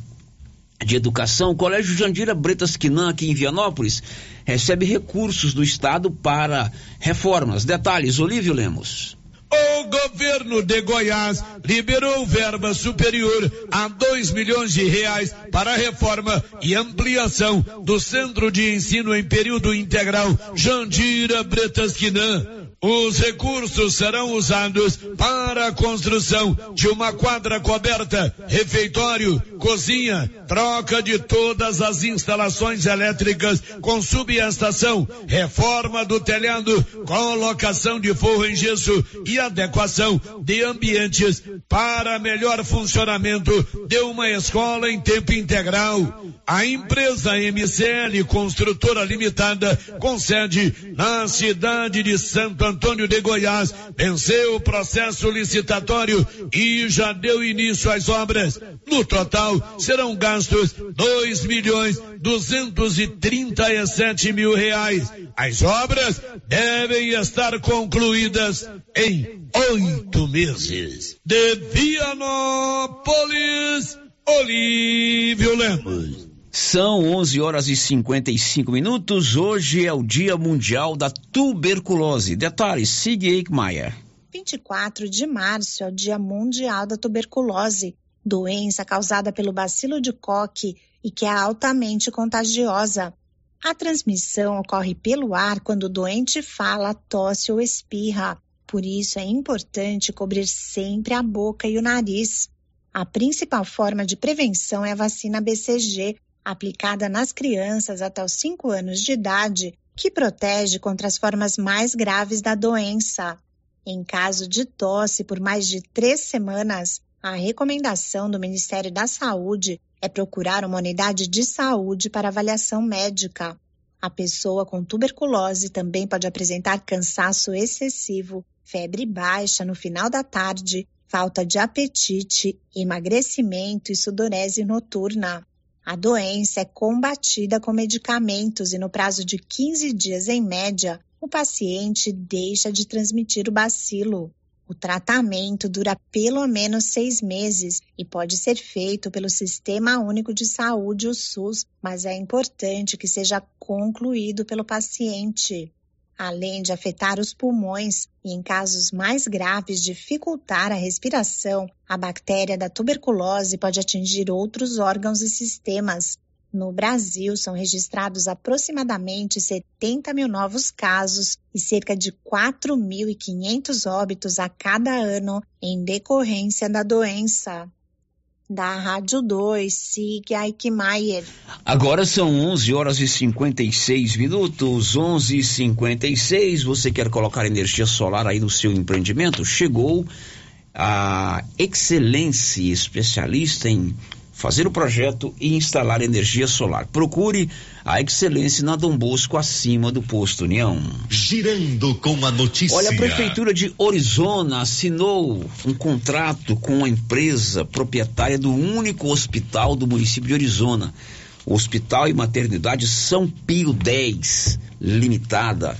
de Educação, o Colégio Jandira Bretas Quinan, aqui em Vianópolis, recebe recursos do Estado para reformas. Detalhes, Olívio Lemos. O governo de Goiás liberou verba superior a 2 milhões de reais para a reforma e ampliação do Centro de Ensino em Período Integral Jandira Bretas Quinan os recursos serão usados para a construção de uma quadra coberta, refeitório, cozinha, troca de todas as instalações elétricas com subestação, reforma do telhado, colocação de forro em gesso e adequação de ambientes para melhor funcionamento de uma escola em tempo integral. A empresa MCL Construtora Limitada, com sede na cidade de Santo Antônio de Goiás venceu o processo licitatório e já deu início às obras. No total, serão gastos dois milhões duzentos e trinta e sete mil reais. As obras devem estar concluídas em oito meses. De Vianópolis, Olívio Lemos. São 11 horas e 55 minutos. Hoje é o Dia Mundial da Tuberculose. Detalhes, siga Eichmeier. 24 de março é o Dia Mundial da Tuberculose, doença causada pelo bacilo de Koch e que é altamente contagiosa. A transmissão ocorre pelo ar quando o doente fala, tosse ou espirra. Por isso é importante cobrir sempre a boca e o nariz. A principal forma de prevenção é a vacina BCG, aplicada nas crianças até os 5 anos de idade, que protege contra as formas mais graves da doença. Em caso de tosse por mais de três semanas, a recomendação do Ministério da Saúde é procurar uma unidade de saúde para avaliação médica. A pessoa com tuberculose também pode apresentar cansaço excessivo, febre baixa no final da tarde, falta de apetite, emagrecimento e sudorese noturna. A doença é combatida com medicamentos e, no prazo de 15 dias em média, o paciente deixa de transmitir o bacilo. O tratamento dura pelo menos seis meses e pode ser feito pelo Sistema Único de Saúde, o SUS, mas é importante que seja concluído pelo paciente além de afetar os pulmões e, em casos mais graves, dificultar a respiração, a bactéria da tuberculose pode atingir outros órgãos e sistemas. No Brasil, são registrados aproximadamente 70 mil novos casos e cerca de 4.500 óbitos a cada ano em decorrência da doença da Rádio 2, Sig Aikmaier. Agora são 11 horas e 56 minutos, 11 e 56. Você quer colocar energia solar aí no seu empreendimento? Chegou a Excelência Especialista em fazer o projeto e instalar energia solar. Procure a excelência na Dom Bosco, acima do posto União. Girando com a notícia. Olha, a Prefeitura de Orizona assinou um contrato com a empresa proprietária do único hospital do município de Orizona. Hospital e Maternidade São Pio 10 Limitada.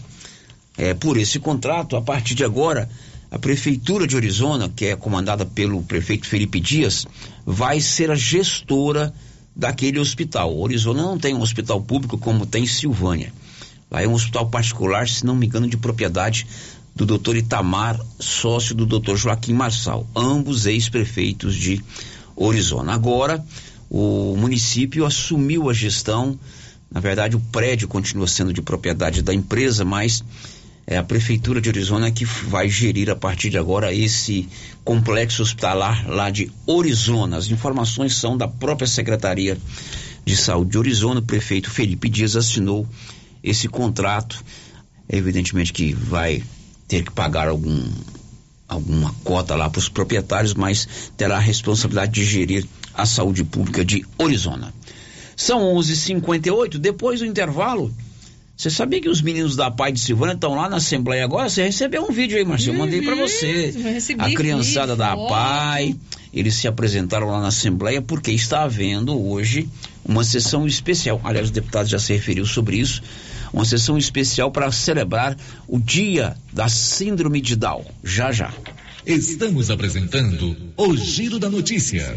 É, por esse contrato, a partir de agora, a Prefeitura de Orizona, que é comandada pelo prefeito Felipe Dias, vai ser a gestora daquele hospital. Orizona não tem um hospital público como tem Silvânia. Lá é um hospital particular, se não me engano, de propriedade do doutor Itamar, sócio do doutor Joaquim Marçal, ambos ex-prefeitos de Orizona. Agora, o município assumiu a gestão, na verdade, o prédio continua sendo de propriedade da empresa, mas é a Prefeitura de Orizona que vai gerir a partir de agora esse complexo hospitalar lá de Orizona. As informações são da própria Secretaria de Saúde de Orizona. O prefeito Felipe Dias assinou esse contrato. Evidentemente que vai ter que pagar algum, alguma cota lá para os proprietários, mas terá a responsabilidade de gerir a saúde pública de Orizona. São 11:58. Depois do intervalo. Você sabia que os meninos da Pai de Silvânia estão lá na Assembleia agora? Você recebeu um vídeo aí, Marcelo. Uhum, mandei para você. A criançada da Pai, eles se apresentaram lá na Assembleia porque está havendo hoje uma sessão especial. Aliás, o deputado já se referiu sobre isso. Uma sessão especial para celebrar o dia da Síndrome de Down. Já já. Estamos apresentando o Giro da Notícia.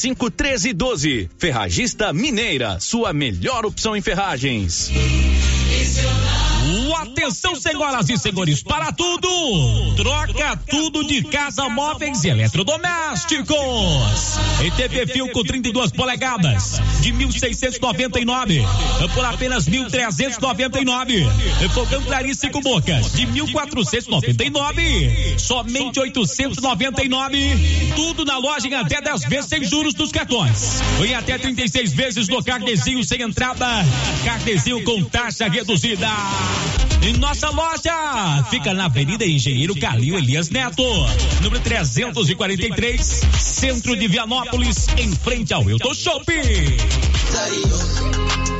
1312. Ferragista Mineira, sua melhor opção em ferragens. Atenção, senhoras e senhores, para tudo! Troca tudo de casa, móveis e eletrodomésticos. Em TV Fio com 32 polegadas, de 1.699 por apenas 1.399. Fogão Clarice com bocas, de 1.499, somente 899. Tudo na loja em até 10 vezes sem juros dos cartões. Em até 36 vezes no carnezinho sem entrada. Carnezinho com taxa reduzida. Em nossa loja fica na Avenida Engenheiro Calil Elias Neto, número 343, centro de Vianópolis, em frente ao Hilton Shopping.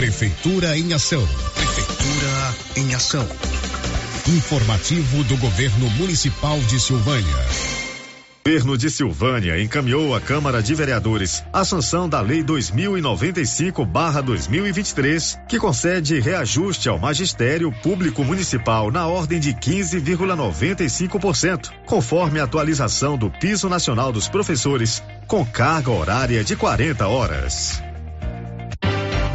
Prefeitura em Ação. Prefeitura em Ação. Informativo do Governo Municipal de Silvânia. O governo de Silvânia encaminhou à Câmara de Vereadores a sanção da Lei 2095-2023, que concede reajuste ao magistério público municipal na ordem de 15,95%, conforme a atualização do Piso Nacional dos Professores, com carga horária de 40 horas.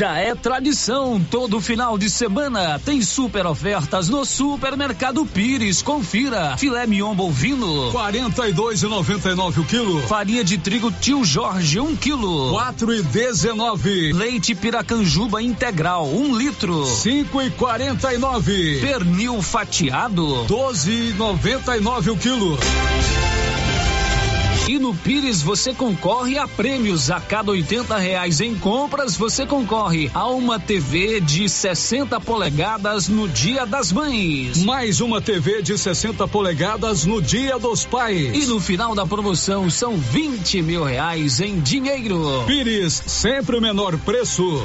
Já é tradição, todo final de semana tem super ofertas no Supermercado Pires. Confira: filé mignon bovino 42,99 o quilo. Farinha de trigo Tio Jorge 1 um quilo. 4,19. Leite Piracanjuba integral 1 um litro. 5,49. Pernil fatiado 12,99 o quilo. E no Pires você concorre a prêmios. A cada 80 reais em compras, você concorre a uma TV de 60 polegadas no Dia das Mães. Mais uma TV de 60 polegadas no Dia dos Pais. E no final da promoção são 20 mil reais em dinheiro. Pires, sempre o menor preço.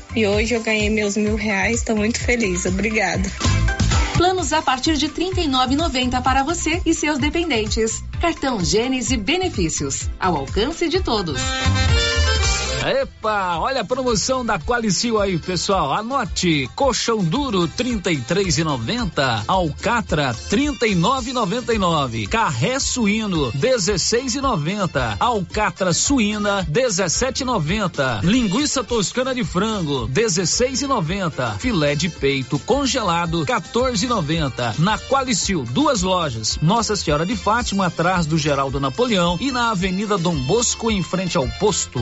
e hoje eu ganhei meus mil reais. Estou muito feliz. Obrigada. Planos a partir de R$ 39,90 para você e seus dependentes. Cartão Gênese Benefícios, ao alcance de todos. Epa, olha a promoção da Qualicil aí, pessoal. Anote: colchão duro 33,90, alcatra 39,99, carré suíno 16,90, alcatra suína 17,90, linguiça toscana de frango 16,90, filé de peito congelado 14,90. Na Qualicil, duas lojas: Nossa Senhora de Fátima atrás do Geraldo Napoleão e na Avenida Dom Bosco em frente ao posto.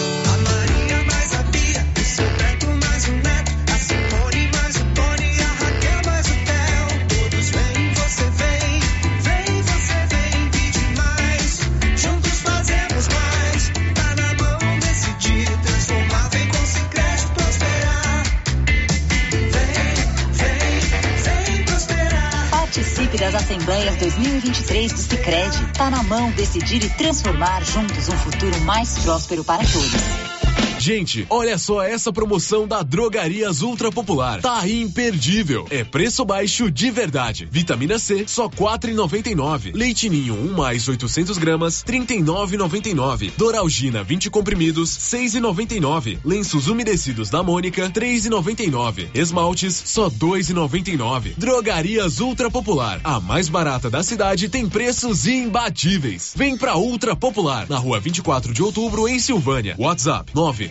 2023 do Sicredi. Tá na mão decidir e transformar juntos um futuro mais próspero para todos. Gente, olha só essa promoção da Drogarias Ultra Popular. Tá imperdível. É preço baixo de verdade. Vitamina C, só quatro e noventa e nove. Leite Ninho, 1 um mais 800 gramas, trinta e nove e Doralgina, 20 comprimidos, seis e noventa e nove. Lenços umedecidos da Mônica, três e noventa e nove. Esmaltes, só dois e noventa e nove. Drogarias Ultra Popular. A mais barata da cidade tem preços imbatíveis. Vem pra Ultra Popular, na rua 24 de outubro, em Silvânia. WhatsApp, nove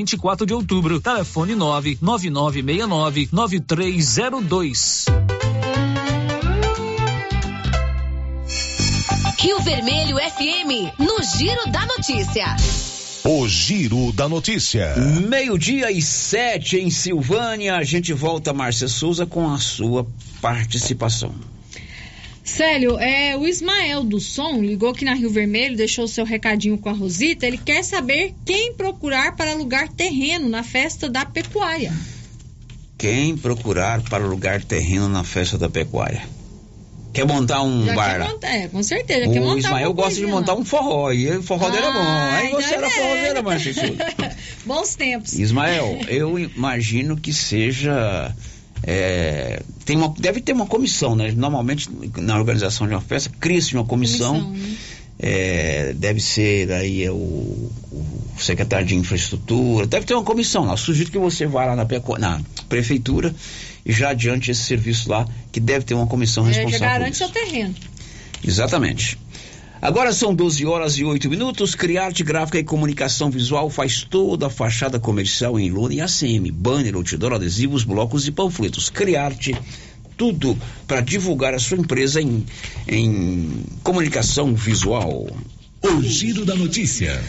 24 de outubro. Telefone 99969 9302. Rio Vermelho FM, no Giro da Notícia. O Giro da Notícia. Meio-dia e sete em Silvânia. A gente volta, Márcia Souza, com a sua participação. Célio, é, o Ismael do Som ligou aqui na Rio Vermelho, deixou seu recadinho com a Rosita. Ele quer saber quem procurar para alugar terreno na festa da pecuária. Quem procurar para alugar terreno na festa da pecuária? Quer montar um Já bar é, com certeza. O Ismael gosta de montar um forró, e o forró dele é bom. Aí Ah, você então era é. forrozeira, Souza. Bons tempos. Ismael, eu imagino que seja. É, tem uma, deve ter uma comissão, né? Normalmente, na organização de uma festa, cria-se uma comissão. né? é, deve ser aí é, o, o secretário de infraestrutura, deve ter uma comissão lá. Sugiro que você vá lá na, na prefeitura e já adiante esse serviço lá, que deve ter uma comissão É, já responsável garante seu terreno. Exatamente. Agora são 12 horas e 8 minutos. Criarte Gráfica e Comunicação Visual faz toda a fachada comercial em lona e ACM. Banner, outdoor, adesivos, blocos e panfletos. Criarte, tudo para divulgar a sua empresa em, em comunicação visual. O Giro da Notícia.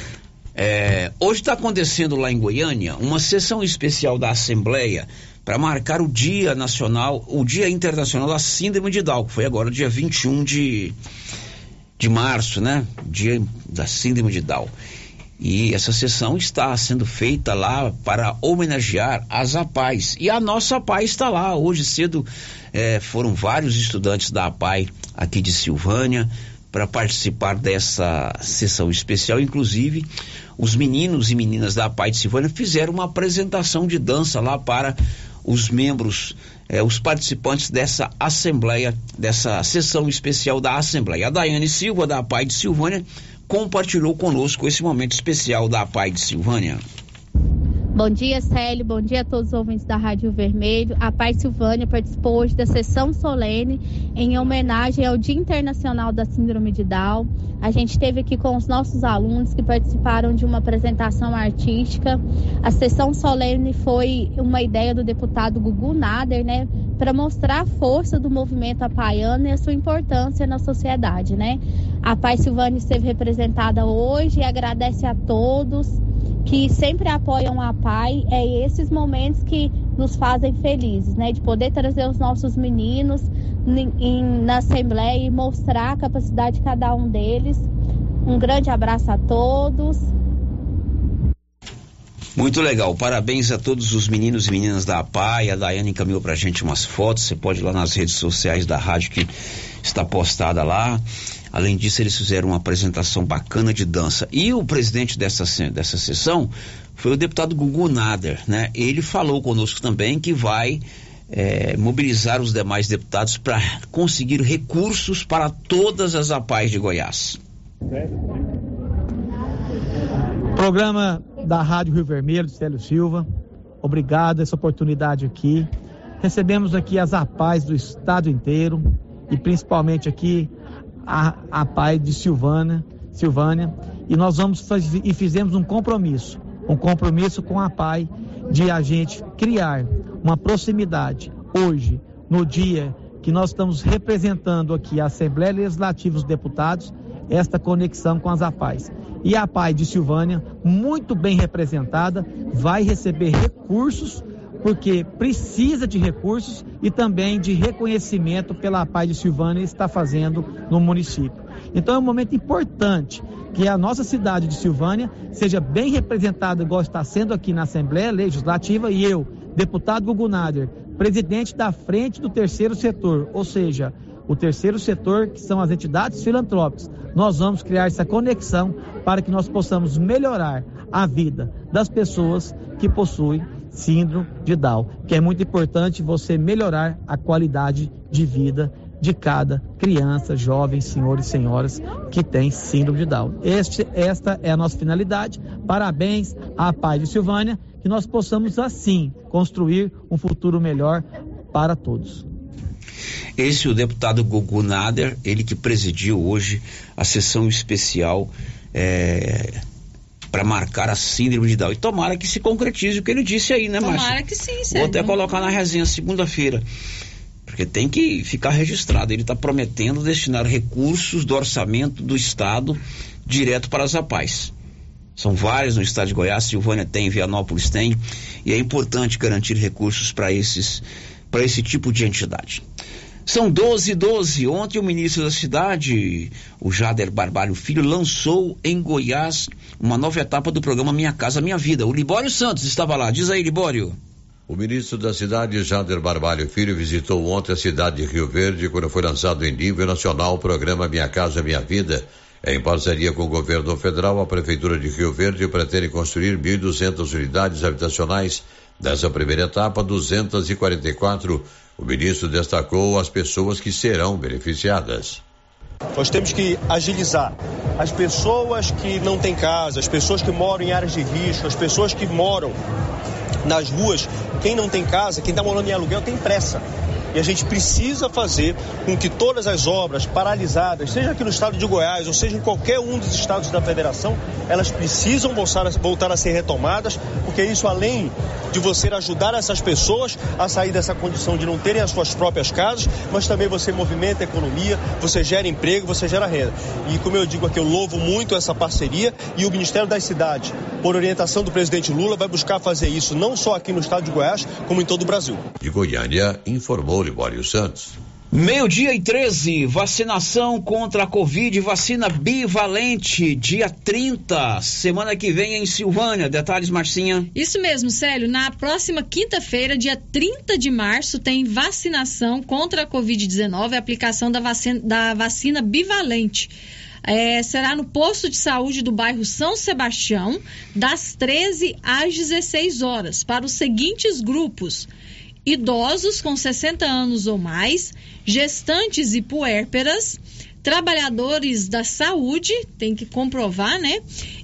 É, hoje está acontecendo lá em Goiânia uma sessão especial da Assembleia para marcar o Dia Nacional, o Dia Internacional da Síndrome de Down, que foi agora dia 21 de, de março, né? Dia da Síndrome de Down. E essa sessão está sendo feita lá para homenagear as APAES. E a nossa APAI está lá. Hoje cedo eh, foram vários estudantes da APAI aqui de Silvânia para participar dessa sessão especial. Inclusive, os meninos e meninas da APAI de Silvânia fizeram uma apresentação de dança lá para os membros, eh, os participantes dessa Assembleia, dessa sessão especial da Assembleia. A Daiane Silva, da Pai de Silvânia, compartilhou conosco esse momento especial da Pai de Silvânia. Bom dia, Célio. Bom dia a todos os ouvintes da Rádio Vermelho. A Pai Silvânia participou hoje da sessão solene em homenagem ao Dia Internacional da Síndrome de Down. A gente esteve aqui com os nossos alunos que participaram de uma apresentação artística. A sessão solene foi uma ideia do deputado Gugu Nader, né, para mostrar a força do movimento apaiano e a sua importância na sociedade, né? A Pai Silvânia esteve representada hoje e agradece a todos que sempre apoiam a PAI, é esses momentos que nos fazem felizes, né? De poder trazer os nossos meninos na Assembleia e mostrar a capacidade de cada um deles. Um grande abraço a todos. Muito legal, parabéns a todos os meninos e meninas da APAI. A Daiane encaminhou pra gente umas fotos. Você pode ir lá nas redes sociais da rádio que está postada lá. Além disso, eles fizeram uma apresentação bacana de dança. E o presidente dessa, dessa sessão foi o deputado Gugu Nader, né? Ele falou conosco também que vai é, mobilizar os demais deputados para conseguir recursos para todas as APAES de Goiás. Programa da Rádio Rio Vermelho, Célio Silva. Obrigado essa oportunidade aqui. Recebemos aqui as APAES do estado inteiro e principalmente aqui a, a pai de Silvana, Silvânia, e nós vamos fazer, e fizemos um compromisso, um compromisso com a pai de a gente criar uma proximidade hoje, no dia que nós estamos representando aqui a Assembleia Legislativa dos Deputados, esta conexão com as APAES. E a PAI de Silvânia, muito bem representada, vai receber recursos porque precisa de recursos e também de reconhecimento pela Paz de Silvânia está fazendo no município. Então é um momento importante que a nossa cidade de Silvânia seja bem representada, igual está sendo aqui na Assembleia Legislativa, e eu, deputado Gugu Nader, presidente da frente do terceiro setor, ou seja, o terceiro setor, que são as entidades filantrópicas. Nós vamos criar essa conexão para que nós possamos melhorar a vida das pessoas que possuem síndrome de Down, que é muito importante você melhorar a qualidade de vida de cada criança, jovem, senhor e senhoras que tem síndrome de Down. Este, esta é a nossa finalidade. Parabéns à Pai de Silvânia, que nós possamos assim construir um futuro melhor para todos. Esse é o deputado Gugu Nader, ele que presidiu hoje a sessão especial é, para marcar a síndrome de Down. E tomara que se concretize o que ele disse aí, né, Márcio? Tomara que sim, Vou até colocar na resenha segunda-feira. Porque tem que ficar registrado. Ele está prometendo destinar recursos do orçamento do Estado direto para as APAES. São vários no estado de Goiás, Silvânia tem, Vianópolis tem, e é importante garantir recursos para esses para esse tipo de entidade. São 12 e 12. Ontem o ministro da cidade, o Jader Barbalho Filho, lançou em Goiás uma nova etapa do programa Minha Casa Minha Vida. O Libório Santos estava lá. Diz aí, Libório. O ministro da cidade, Jader Barbalho Filho, visitou ontem a cidade de Rio Verde quando foi lançado em nível nacional o programa Minha Casa Minha Vida. Em parceria com o governo federal, a Prefeitura de Rio Verde pretende construir 1.200 unidades habitacionais. Dessa primeira etapa, 244 o ministro destacou as pessoas que serão beneficiadas. Nós temos que agilizar. As pessoas que não têm casa, as pessoas que moram em áreas de risco, as pessoas que moram nas ruas, quem não tem casa, quem está morando em aluguel tem pressa. E a gente precisa fazer com que todas as obras paralisadas, seja aqui no estado de Goiás ou seja em qualquer um dos estados da federação, elas precisam voltar a, ser retomadas, porque isso, além de você ajudar essas pessoas a sair dessa condição de não terem as suas próprias casas, mas também você movimenta a economia, você gera emprego, você gera renda. E como eu digo aqui, eu louvo muito essa parceria e o Ministério das Cidades, por orientação do presidente Lula, vai buscar fazer isso não só aqui no estado de Goiás, como em todo o Brasil. Goiânia, informou Libório Santos. Meio-dia e 13, vacinação contra a Covid, vacina bivalente, dia 30, semana que vem em Silvânia. Detalhes, Marcinha? Isso mesmo, Célio. Na próxima quinta-feira, dia 30 de março, tem vacinação contra a Covid-19, aplicação da vacina, da vacina bivalente. É, será no posto de saúde do bairro São Sebastião, das 13 às 16 horas, para os seguintes grupos idosos com 60 anos ou mais, gestantes e puérperas, trabalhadores da saúde, tem que comprovar, né?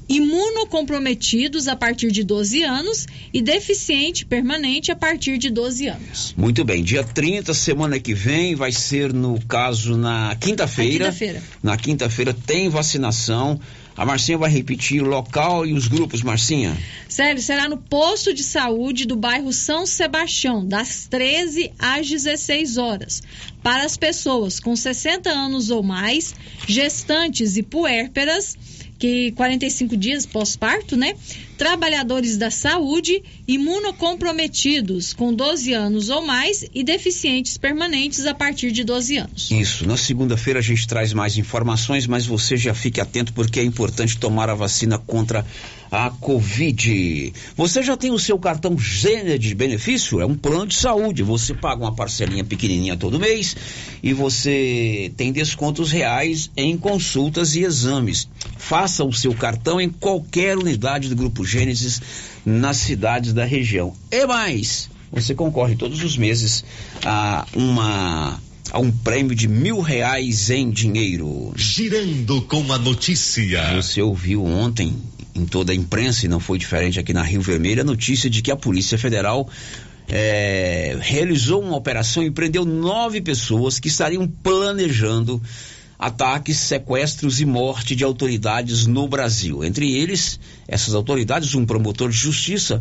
Imunocomprometidos a partir de 12 anos e deficiente permanente a partir de 12 anos. Muito bem, dia 30, semana que vem, vai ser no caso na quinta-feira. Quinta-feira. Na quinta-feira tem vacinação. A Marcinha vai repetir o local e os grupos, Marcinha. Sério, será no posto de saúde do bairro São Sebastião, das 13 às 16 horas. Para as pessoas com 60 anos ou mais, gestantes e puérperas, que 45 dias pós-parto, né? Trabalhadores da saúde, imunocomprometidos com 12 anos ou mais e deficientes permanentes a partir de 12 anos. Isso. Na segunda-feira a gente traz mais informações, mas você já fique atento porque é importante tomar a vacina contra a Covid. Você já tem o seu cartão Gênero de benefício? É um plano de saúde. Você paga uma parcelinha pequenininha todo mês e você tem descontos reais em consultas e exames. Faça o seu cartão em qualquer unidade do Grupo Gênesis nas cidades da região. E mais, você concorre todos os meses a uma a um prêmio de mil reais em dinheiro. Girando com a notícia. Você ouviu ontem em toda a imprensa e não foi diferente aqui na Rio Vermelho a notícia de que a Polícia Federal é, realizou uma operação e prendeu nove pessoas que estariam planejando ataques, sequestros e morte de autoridades no Brasil. Entre eles, essas autoridades, um promotor de justiça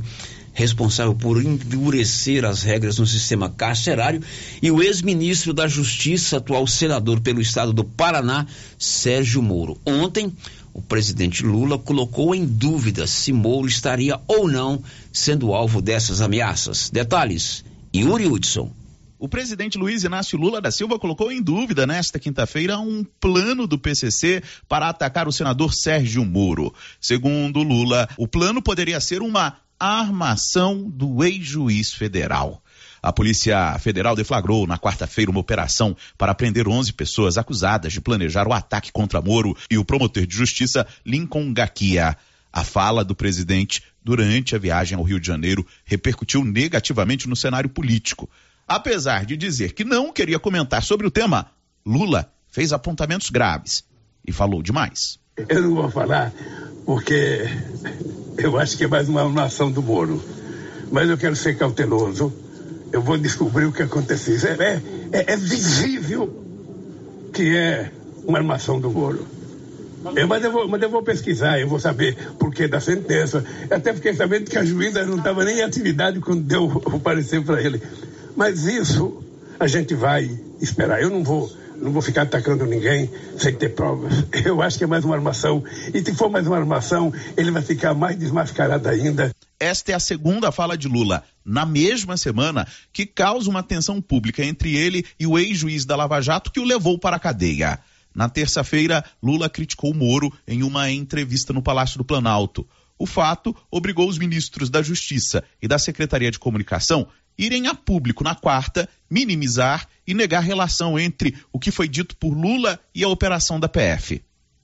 responsável por endurecer as regras no sistema carcerário e o ex-ministro da Justiça, atual senador pelo estado do Paraná, Sérgio Moro. Ontem, o presidente Lula colocou em dúvida se Moro estaria ou não sendo alvo dessas ameaças. Detalhes, Yuri Hudson. O presidente Luiz Inácio Lula da Silva colocou em dúvida nesta quinta-feira um plano do PCC para atacar o senador Sérgio Moro. Segundo Lula, o plano poderia ser uma armação do ex-juiz federal. A Polícia Federal deflagrou na quarta-feira uma operação para prender 11 pessoas acusadas de planejar o ataque contra Moro e o promotor de justiça Lincoln Gaquia. A fala do presidente durante a viagem ao Rio de Janeiro repercutiu negativamente no cenário político. Apesar de dizer que não queria comentar sobre o tema, Lula fez apontamentos graves e falou demais. Eu não vou falar porque eu acho que é mais uma nação do Moro. Mas eu quero ser cauteloso. Eu vou descobrir o que aconteceu. É, é, é visível que é uma armação do Moro. Eu, mas, eu vou, mas eu vou pesquisar, eu vou saber por que da sentença. Eu até fiquei sabendo que a juíza não estava nem em atividade quando deu o parecer para ele. Mas isso a gente vai esperar. Eu não vou não vou ficar atacando ninguém sem ter provas. Eu acho que é mais uma armação. E se for mais uma armação, ele vai ficar mais desmascarado ainda. Esta é a segunda fala de Lula, na mesma semana, que causa uma tensão pública entre ele e o ex-juiz da Lava Jato que o levou para a cadeia. Na terça-feira, Lula criticou Moro em uma entrevista no Palácio do Planalto. O fato obrigou os ministros da Justiça e da Secretaria de Comunicação irem a público na quarta, minimizar e negar relação entre o que foi dito por Lula e a operação da PF.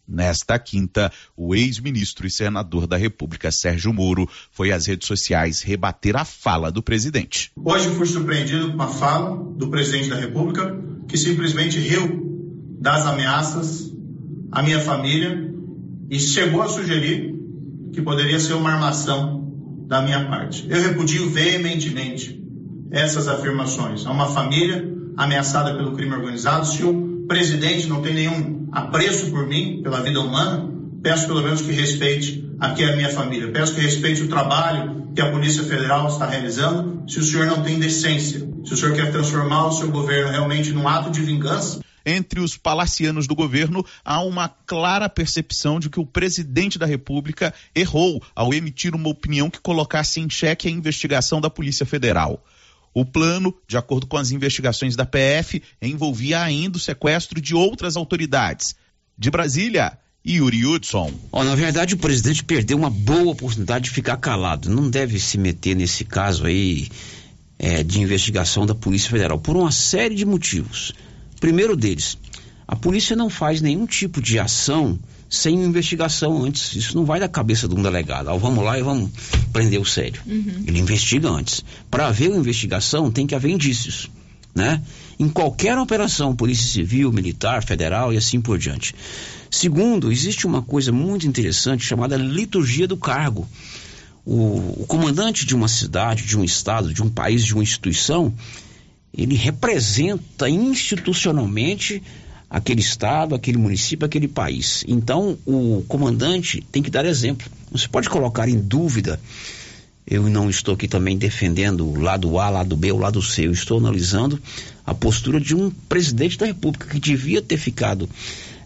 Nesta quinta, o ex-ministro e senador da República, Sérgio Moro, foi às redes sociais rebater a fala do presidente. Hoje fui surpreendido com a fala do presidente da República, que simplesmente riu das ameaças à minha família e chegou a sugerir que poderia ser uma armação da minha parte. Eu repudio veementemente essas afirmações. Há uma família ameaçada pelo crime organizado. Se o presidente não tem nenhum apreço por mim, pela vida humana, peço pelo menos que respeite aqui a minha família. Peço que respeite o trabalho que a Polícia Federal está realizando. Se o senhor não tem decência, se o senhor quer transformar o seu governo realmente num ato de vingança, entre os palacianos do governo, há uma clara percepção de que o presidente da República errou ao emitir uma opinião que colocasse em xeque a investigação da Polícia Federal. O plano, de acordo com as investigações da PF, envolvia ainda o sequestro de outras autoridades. De Brasília, Yuri Hudson. Oh, na verdade, o presidente perdeu uma boa oportunidade de ficar calado. Não deve se meter nesse caso aí é, de investigação da Polícia Federal, por uma série de motivos. Primeiro deles, A polícia não faz nenhum tipo de ação sem investigação antes. Isso não vai da cabeça de um delegado. Ah, vamos lá e vamos prender o sério. Uhum. Ele investiga antes. Para haver uma investigação, tem que haver indícios. Né? Em qualquer operação, polícia civil, militar, federal e assim por diante. Segundo, existe uma coisa muito interessante chamada liturgia do cargo. O, o comandante de uma cidade, de um estado, de um país, de uma instituição, ele representa institucionalmente aquele estado, aquele município, aquele país. Então, o comandante tem que dar exemplo. Não se pode colocar em dúvida. Eu não estou aqui também defendendo o lado A, lado B, o lado C. Eu estou analisando a postura de um presidente da República que devia ter ficado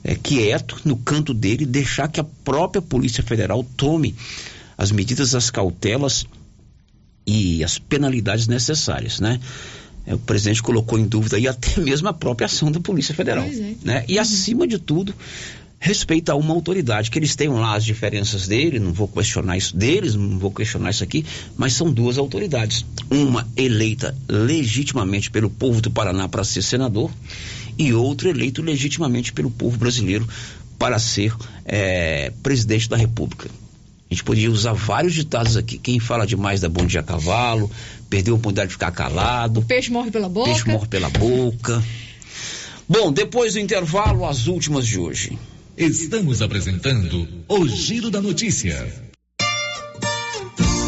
é, quieto no canto dele, deixar que a própria Polícia Federal tome as medidas, as cautelas e as penalidades necessárias, né? É, o presidente colocou em dúvida aí até mesmo a própria ação da Polícia Federal. É. Né? E acima de tudo, respeita a uma autoridade, que eles tenham lá as diferenças dele, não vou questionar isso deles, não vou questionar isso aqui, mas são duas autoridades. Uma eleita legitimamente pelo povo do Paraná para ser senador e outro eleito legitimamente pelo povo brasileiro para ser é, presidente da República. A gente podia usar vários ditados aqui. Quem fala demais da bom dia a cavalo, perdeu a oportunidade de ficar calado. Peixe morre pela boca. Peixe morre pela boca. Bom, depois do intervalo, as últimas de hoje. Estamos apresentando o Giro da Notícia.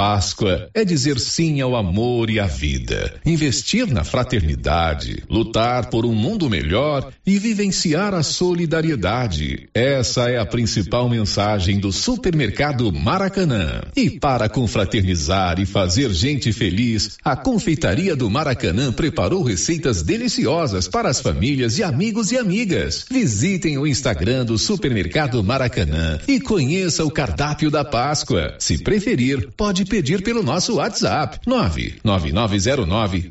Páscoa é dizer sim ao amor e à vida, investir na fraternidade, lutar por um mundo melhor e vivenciar a solidariedade. Essa é a principal mensagem do Supermercado Maracanã. E para confraternizar e fazer gente feliz, a Confeitaria do Maracanã preparou receitas deliciosas para as famílias e amigos e amigas. Visitem o Instagram do Supermercado Maracanã e conheça o cardápio da Páscoa. Se preferir, pode pedir pelo nosso WhatsApp 99909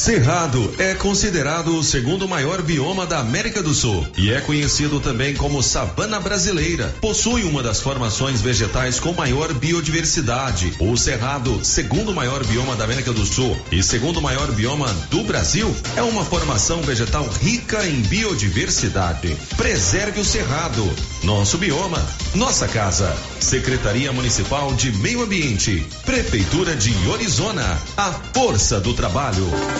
Cerrado é considerado o segundo maior bioma da América do Sul e é conhecido também como sabana brasileira. Possui uma das formações vegetais com maior biodiversidade. O Cerrado, segundo maior bioma da América do Sul e segundo maior bioma do Brasil, é uma formação vegetal rica em biodiversidade. Preserve o Cerrado, nosso bioma, nossa casa. Secretaria Municipal de Meio Ambiente, Prefeitura de Orizona, a força do trabalho.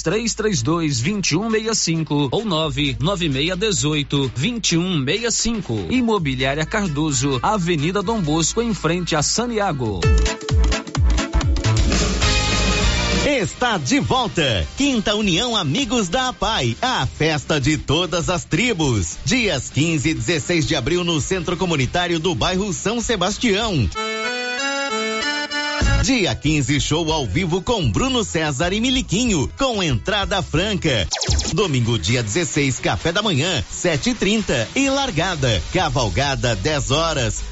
3332 2165 ou 99618 2165. Imobiliária Cardoso, Avenida Dom Bosco, em frente a Saniago. Está de volta. Quinta União Amigos da APAI, a festa de todas as tribos. Dias 15 e 16 de abril no Centro Comunitário do bairro São Sebastião. Dia 15, show ao vivo com Bruno César e Miliquinho, com entrada franca. Domingo, dia 16, café da manhã, 7h30 e, e largada. Cavalgada, 10 horas.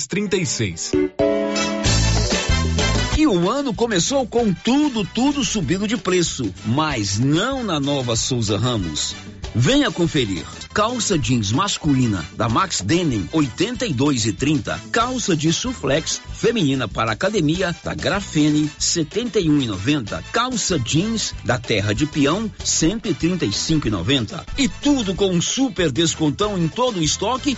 36. E o ano começou com tudo, tudo subindo de preço, mas não na nova Souza Ramos. Venha conferir. Calça jeans masculina da Max Denim 82 e 30. Calça de suflex feminina para academia da Grafene 71 e 90. Calça jeans da Terra de Peão 135 e 90. E tudo com um super descontão em todo o estoque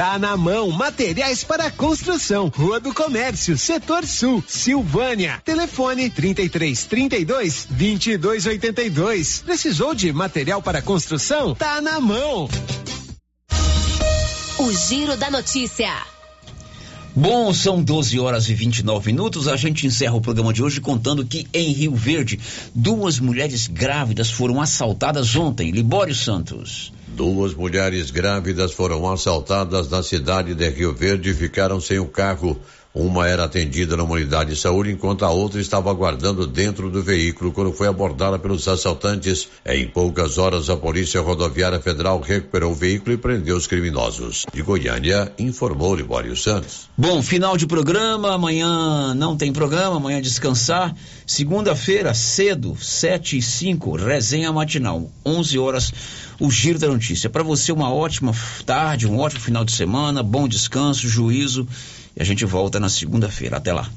Tá na mão, materiais para construção. Rua do Comércio, Setor Sul, Silvânia. Telefone 33 32 22 82. Precisou de material para construção? Tá na mão. O Giro da Notícia. Bom, são 12 horas e 29 minutos. A gente encerra o programa de hoje contando que em Rio Verde, duas mulheres grávidas foram assaltadas ontem. Libório Santos. Duas mulheres grávidas foram assaltadas na cidade de Rio Verde e ficaram sem o carro. Uma era atendida numa unidade de saúde, enquanto a outra estava aguardando dentro do veículo quando foi abordada pelos assaltantes. Em poucas horas, a Polícia Rodoviária Federal recuperou o veículo e prendeu os criminosos. De Goiânia, informou Libório Santos. Bom, final de programa. Amanhã não tem programa, amanhã descansar. Segunda-feira, cedo, 7 e 5, resenha matinal, 11 horas, o Giro da Notícia. Para você, uma ótima tarde, um ótimo final de semana, bom descanso, juízo. E a gente volta na segunda-feira. Até lá.